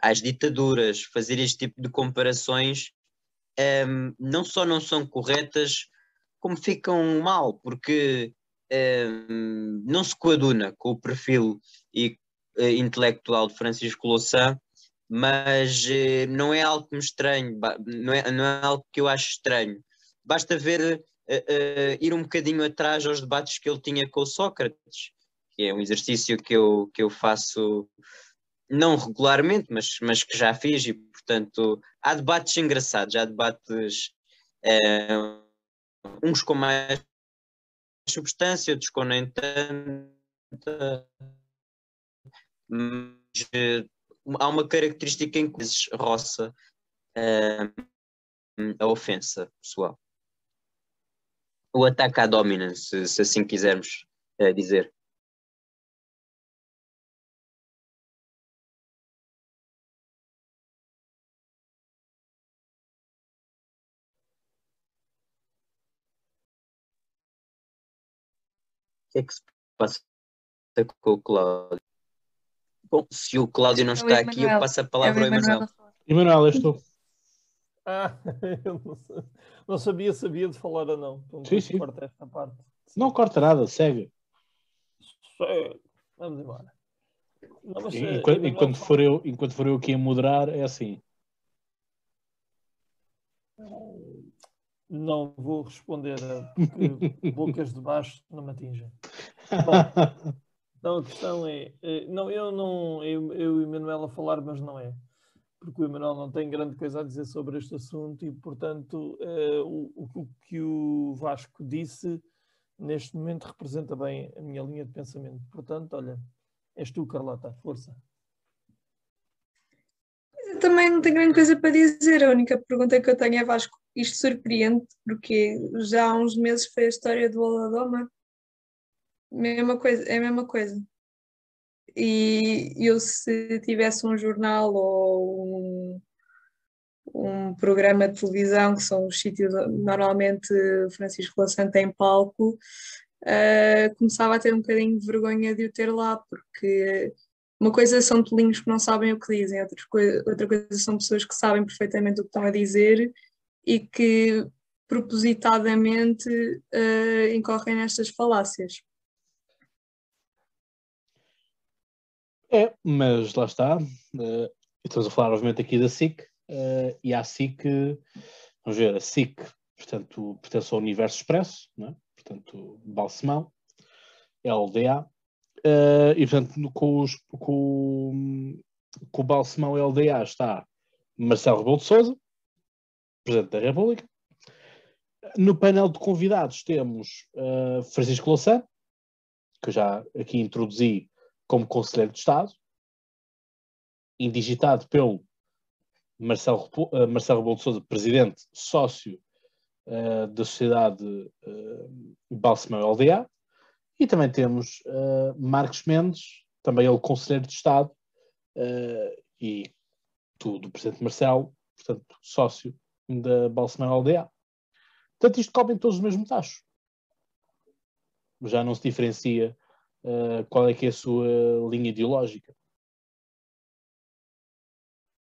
às ditaduras, fazer este tipo de comparações, eh, não só não são corretas, como ficam mal, porque eh, não se coaduna com o perfil e, eh, intelectual de Francisco Louçã mas eh, não é algo que me estranho, não é, não é algo que eu acho estranho. Basta ver, uh, uh, ir um bocadinho atrás aos debates que ele tinha com Sócrates, que é um exercício que eu, que eu faço não regularmente, mas, mas que já fiz, e portanto há debates engraçados, há debates uh, uns com mais substância, nem tanta, mas há uma característica em que roça uh, a ofensa pessoal. O ataque à dominance, se assim quisermos uh, dizer. Que é que se passa com o Cláudio? Bom, se o Cláudio não é está aqui, eu passo a palavra ao Emanuel. Emanuel, és tu. Ah, eu não, não sabia, sabia de falar ou não. Então, Sim, sim. corta esta parte. Não corta nada, segue. Sei. Vamos embora. Não, mas, eh, Enquanto, enquanto, for eu, enquanto for eu aqui a moderar, é assim. Não vou responder a porque bocas de baixo não me atingem. Então a questão é, eh, não, eu não, eu, eu e o Emanuel a falar, mas não é. Porque o Emanuel não tem grande coisa a dizer sobre este assunto e, portanto, eh, o, o que o Vasco disse neste momento representa bem a minha linha de pensamento. Portanto, olha, és tu, Carlota, força. Eu também não tenho grande coisa para dizer. A única pergunta que eu tenho é Vasco, isto surpreende, porque já há uns meses foi a história do Oladoma. Mesma coisa, é a mesma coisa. E eu, se tivesse um jornal ou um, um programa de televisão, que são os sítios normalmente Francisco Lassante tem palco, ah, começava a ter um bocadinho de vergonha de o ter lá, porque uma coisa são tolinhos que não sabem o que dizem, outra coisa, outra coisa são pessoas que sabem perfeitamente o que estão a dizer e que propositadamente eh, incorrem nestas falácias. É, mas lá está. eh, estamos a falar, obviamente, aqui da SIC. eh, e a SIC, vamos ver, a SIC, portanto, pertence ao Universo Expresso, é? portanto, Balsemão, LDA. eh, e, portanto, com, os, com, com o Balsemão LDA está Marcelo Rebelo de Souza, Presidente da República. No painel de convidados temos eh, Francisco Louçã, que eu já aqui introduzi como Conselheiro de Estado, indigitado pelo Marcelo, eh, Marcelo Rebelo de Sousa, Presidente, sócio eh, da Sociedade uh, LDA, e também temos eh, Marcos Mendes, também ele Conselheiro de Estado, e do Presidente Marcelo, portanto, sócio da Balsemão LDA. Portanto, isto cobre todos o mesmo tacho. Já não se diferencia uh, qual é que é a sua linha ideológica.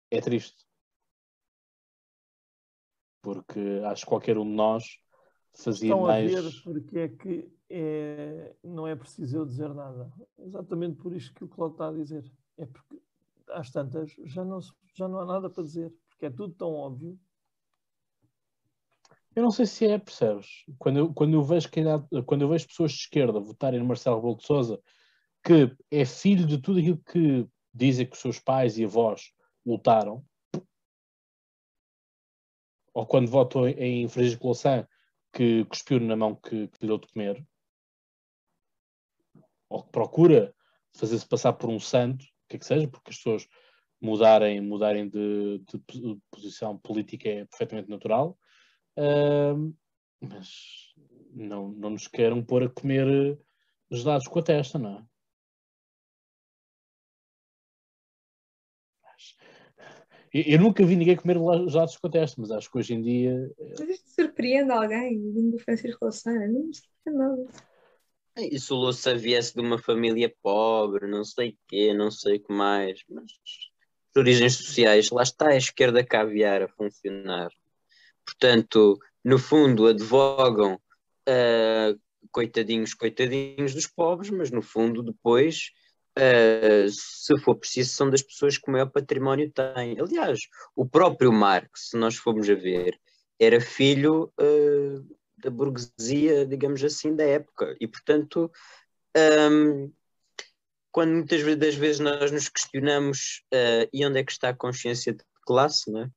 É triste. Porque acho que qualquer um de nós fazia Estão mais. a ver porque é que é, não é preciso eu dizer nada. Exatamente por isto que o Cláudio está a dizer. É porque às tantas já não, já não há nada para dizer, porque é tudo tão óbvio. Eu não sei se é, percebes? Quando eu, quando eu, vejo, quando eu vejo pessoas de esquerda votarem no Marcelo Rebelo de Sousa, que é filho de tudo aquilo que dizem que os seus pais e avós lutaram, ou quando votam em Francisco Louçã, que cuspiu na mão que, que lhe deu de comer, ou que procura fazer-se passar por um santo, o que é que seja, porque as pessoas mudarem, mudarem de, de posição política é perfeitamente natural. Ahm, mas não, não nos queiram pôr a comer eh, gelados com a testa, não é? Eu, eu nunca vi ninguém comer gelados com a testa, mas acho que hoje em dia Mas isto surpreende alguém, vindo do Francisco Louçã, não me surpreende nada. E se o Louça viesse de uma família pobre, não sei o quê, não sei o que mais, mas por origens sociais, lá está a esquerda caviar a funcionar. Portanto, no fundo, advogam ah, coitadinhos, coitadinhos dos pobres, mas no fundo, depois, ah, se for preciso, são das pessoas que o maior património têm. Aliás, o próprio Marx, se nós formos a ver, era filho ah, da burguesia, digamos assim, da época. E, portanto, hum, quando muitas das vezes nós nos questionamos ah, e onde é que está a consciência de classe, não é?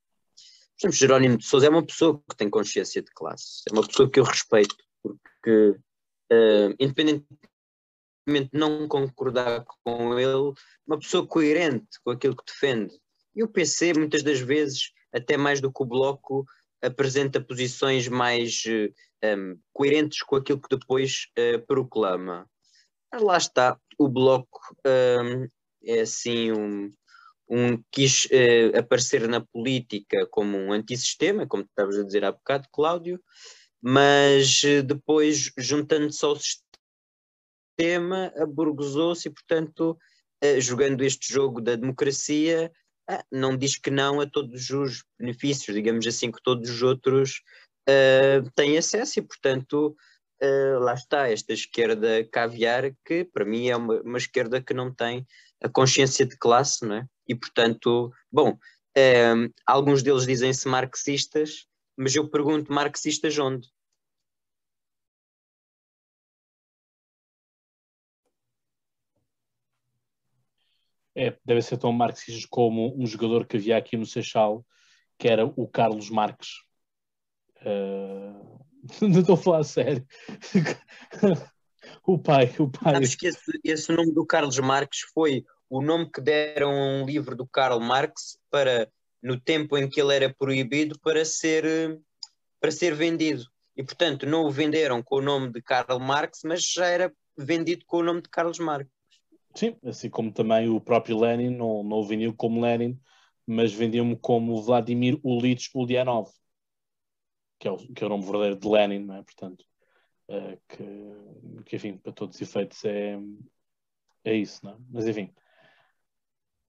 Por exemplo, Jerónimo de Sousa é uma pessoa que tem consciência de classe, é uma pessoa que eu respeito, porque, ah, independentemente de não concordar com ele, uma pessoa coerente com aquilo que defende. E o PC, muitas das vezes, até mais do que o Bloco, apresenta posições mais eh, um, coerentes com aquilo que depois eh, proclama. Mas lá está, o Bloco um, é assim um, um quis eh, aparecer na política como um antissistema, como estavas a dizer há bocado, Cláudio, mas eh, depois, juntando-se ao sistema, aburguesou-se e, portanto, eh, jogando este jogo da democracia, ah, não diz que não a todos os benefícios, digamos assim, que todos os outros uh, têm acesso e, portanto, uh, lá está esta esquerda caviar que, para mim, é uma, uma, esquerda que não tem a consciência de classe, não é? E, portanto, bom, uh, alguns deles dizem-se marxistas, mas eu pergunto marxistas onde? É, deve ser tão marxista como um jogador que havia aqui no Seixal, que era o Carlos Marques. Uh... Não estou a falar a sério. o pai, o pai. Sabes que esse, esse nome do Carlos Marques foi o nome que deram a um livro do Karl Marx para, no tempo em que ele era proibido, para ser, para ser vendido. E, portanto, não o venderam com o nome de Karl Marx, mas já era vendido com o nome de Carlos Marx. Sim, assim como também o próprio Lenin não, não o vendiam como Lenin, mas vendiam-me como Vladimir Ulich Ulyanov, que é, o, que é o nome verdadeiro de Lenin, não é? Portanto, uh, que, que, enfim, para todos os efeitos é, é isso, não é? Mas enfim,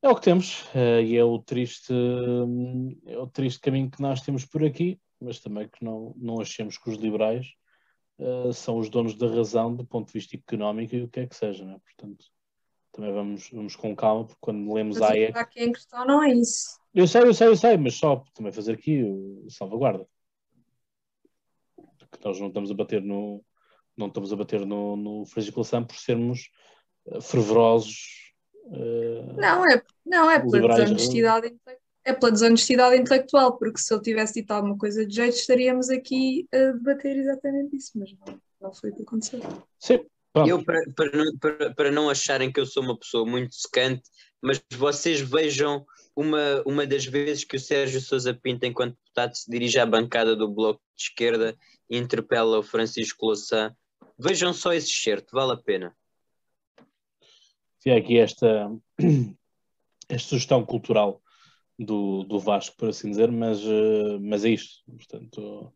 é o que temos uh, e é o triste é o triste caminho que nós temos por aqui, mas também que não, não achemos que os liberais uh, são os donos da razão do ponto de vista económico e o que é que seja, não é? Portanto, também vamos, vamos com calma, porque quando lemos mas Hayek. Aqui em questão não é isso. Eu sei, eu sei, eu sei, mas só também fazer aqui o salvaguarda. Porque nós não estamos a bater no. Não estamos a bater no, no por sermos eh, fervorosos. Uh, não, é, não, é pela desonestidade é pela desonestidade intelectual, porque se ele tivesse dito alguma coisa de jeito, estaríamos aqui a debater exatamente isso, mas não, não foi o que aconteceu. Sim, eu, para, para, não, para, para não acharem que eu sou uma pessoa muito secante, mas vocês vejam uma, uma das vezes que o Sérgio Sousa Pinto, enquanto deputado, se dirige à bancada do Bloco de Esquerda e interpela o Francisco Louçã. Vejam só esse certo, vale a pena. É aqui esta, esta sugestão cultural do, do Vasco, por assim dizer, mas, eh, mas é isto. Portanto,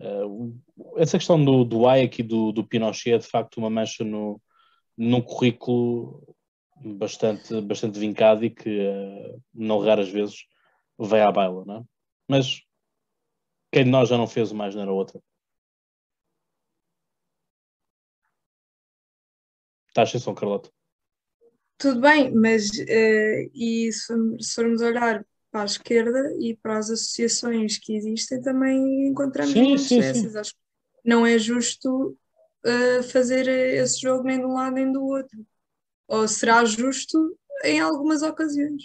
Uh, essa questão do, do Hayek e do, do Pinochet é de facto uma mancha no, num currículo bastante, bastante vincado e que uh, não raras vezes vai à baila, não é? Mas quem de nós já não fez o mais na outra? Está a São Carlota? Tudo bem, mas uh, e se, formos olhar para a esquerda e para as associações que existem também encontramos sim, muitas sim, dessas. Acho que não é justo uh, fazer esse jogo nem de um lado nem do outro. Ou será justo em algumas ocasiões.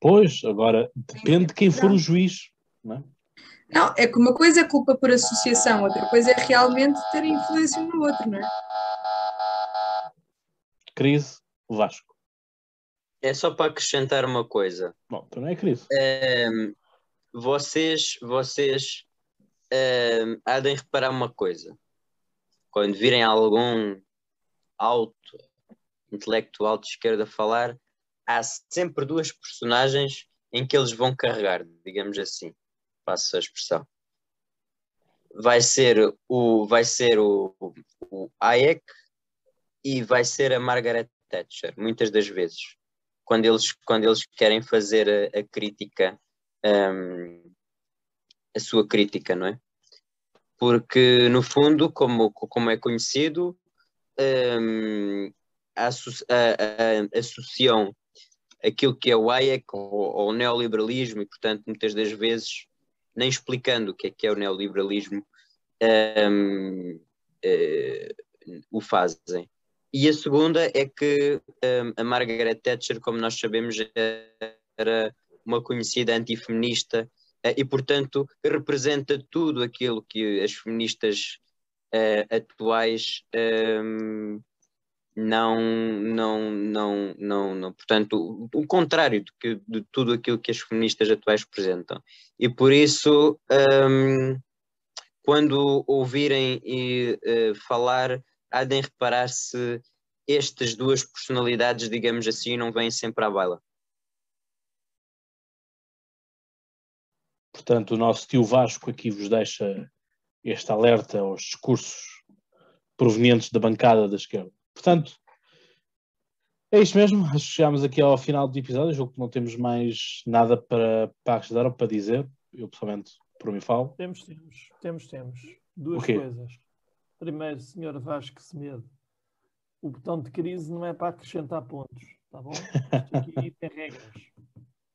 Pois, agora depende de quem for o juiz. Não é? Não, é que uma coisa é culpa por associação, outra coisa é realmente ter influência no outro, não é? Crise, Vasco. É só para acrescentar uma coisa. Bom, tu não é crise. Um, vocês, vocês um, há de reparar uma coisa. Quando virem algum alto intelectual de esquerda falar, há sempre duas personagens em que eles vão carregar, digamos assim. Passo a expressão. Vai ser o, vai ser o, o Hayek e vai ser a Margaret Thatcher, muitas das vezes quando eles, quando eles querem fazer a, a crítica, um, a sua crítica, não é? Porque, no fundo, como, como é conhecido, um, associam aquilo que é o Hayek ao, neoliberalismo e, portanto, muitas das vezes, nem explicando o que é que é o neoliberalismo, um, uh, eh, o fazem. E a segunda é que um, a Margaret Thatcher, como nós sabemos, era uma conhecida antifeminista uh, e, portanto, representa tudo aquilo que as feministas uh, atuais um, não, não, não, não, não, portanto, o, contrário de, que, de, tudo aquilo que as feministas atuais representam. E por isso, um, quando ouvirem e, uh, falar há de reparar se estas duas personalidades, digamos assim, não vêm sempre à baila. Portanto, o nosso tio Vasco aqui vos deixa este alerta aos discursos provenientes da bancada da esquerda. Portanto, É isto mesmo, acho que chegámos aqui ao final do episódio, julgo que não temos mais nada para, para acrescentar ou para dizer. Eu pessoalmente, por mim falo. Temos, temos, temos, temos. Duas coisas. Primeiro, senhor Vasco Semedo, o botão de crise não é para acrescentar pontos, tá bom? Isto aqui tem regras.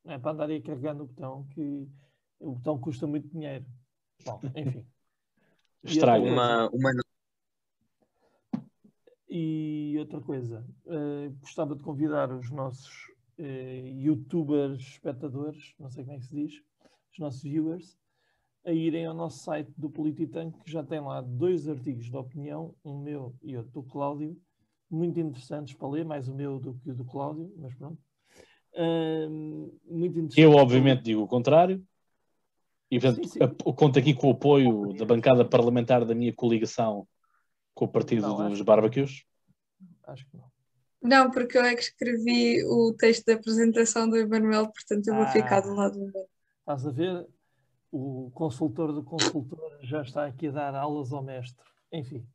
Não é para andar aí carregando o botão, que o botão custa muito dinheiro. Bom, enfim. Estraga. Uma, uma E outra coisa, eh, gostava de convidar os nossos eh, youtubers espectadores, não sei como é que se diz, os nossos viewers, a irem ao nosso site do Polititank, que já tem lá dois artigos de opinião, um meu e outro do Cláudio, muito interessantes para ler, mais o meu do que o do Cláudio, mas pronto. Ahm, muito interessante. Eu, obviamente, digo o contrário. E, portanto, Sim, sim. conto aqui com o apoio da bancada parlamentar da minha coligação com o partido Não, dos barbecues. Acho que não. Não, porque eu é que escrevi o texto da apresentação do Emanuel, portanto eu vou ficar do Ah. lado do Emanuel. Estás a ver? O consultor do consultor já está aqui a dar aulas ao mestre. Enfim,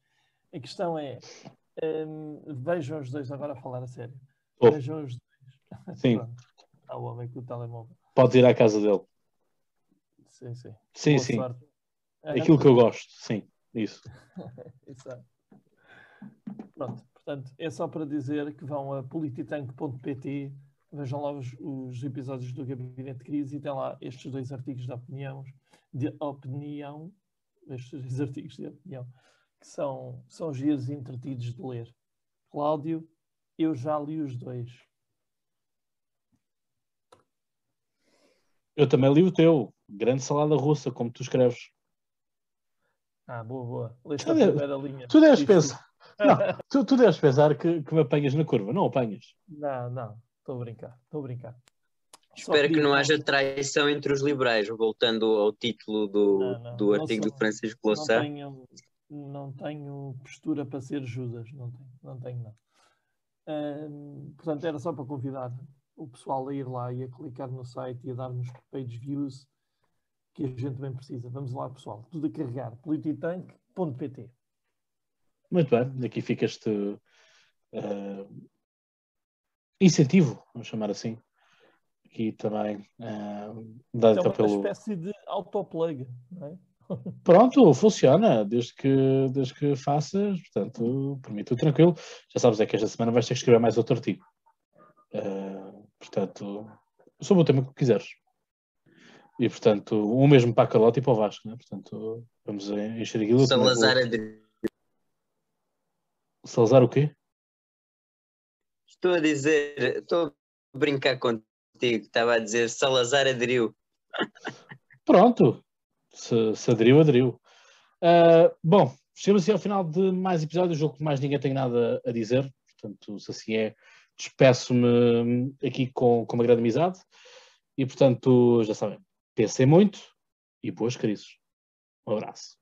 a questão é: hum, vejam os dois agora a falar a sério. Oh. Vejam os dois. Sim, Pronto. Há o homem com o telemóvel. podes ir à casa dele. Sim, sim. Sim, Boa sim. sorte. Ah, Aquilo que eu gosto. Sim, isso. Exato. Pronto, portanto, é só para dizer que vão a polititank.pt, vejam lá os, os episódios do Gabinete de Crise e tem lá estes dois artigos de opinião, de opinião, estes dois artigos de opinião, que são, são e entretidos de ler. Cláudio, eu já li os dois. Eu também li o teu. Grande salada russa, como tu escreves. Ah, boa, boa. Leste a primeira linha. Tu deves pensar. Não, tu, tu deves pensar que, que me apanhas na curva. Não apanhas. Não, não, estou a brincar, estou a brincar. Só Espero que não haja traição entre os liberais, voltando ao título do, Não, não, do não artigo sou- do Francisco não Louçã. tenho, não tenho postura para ser Judas, não tenho, não tenho não. Portanto, era só para convidar o pessoal a ir lá e a clicar no site e a dar-nos page views que a gente bem precisa. Vamos lá, pessoal, tudo a carregar. Polititank.pt Muito bem. Aqui fica este eh, incentivo, vamos chamar assim. Aqui também eh, dado É cá uma pelo. espécie de autoplug, não é? Pronto, funciona, desde que, desde que faças, portanto, por mim tudo tranquilo. Já sabes, é que esta semana vais ter que escrever mais outro artigo. Eh, portanto, sobre o tema que quiseres. E, portanto, o mesmo para a Carlota e para o Vasco, né? Portanto, vamos encher aquilo. Salazar aderiu. Salazar o quê? Estou a dizer, estou a brincar contigo, estava a dizer Salazar aderiu. Pronto, se, se aderiu, aderiu. Ah, bom, chegamos ao final de mais episódios. Julgo que mais ninguém tem nada a dizer. Portanto, se assim é, despeço-me aqui com, com uma grande amizade. E, portanto, já sabem, pensem muito e boas crises. Um abraço.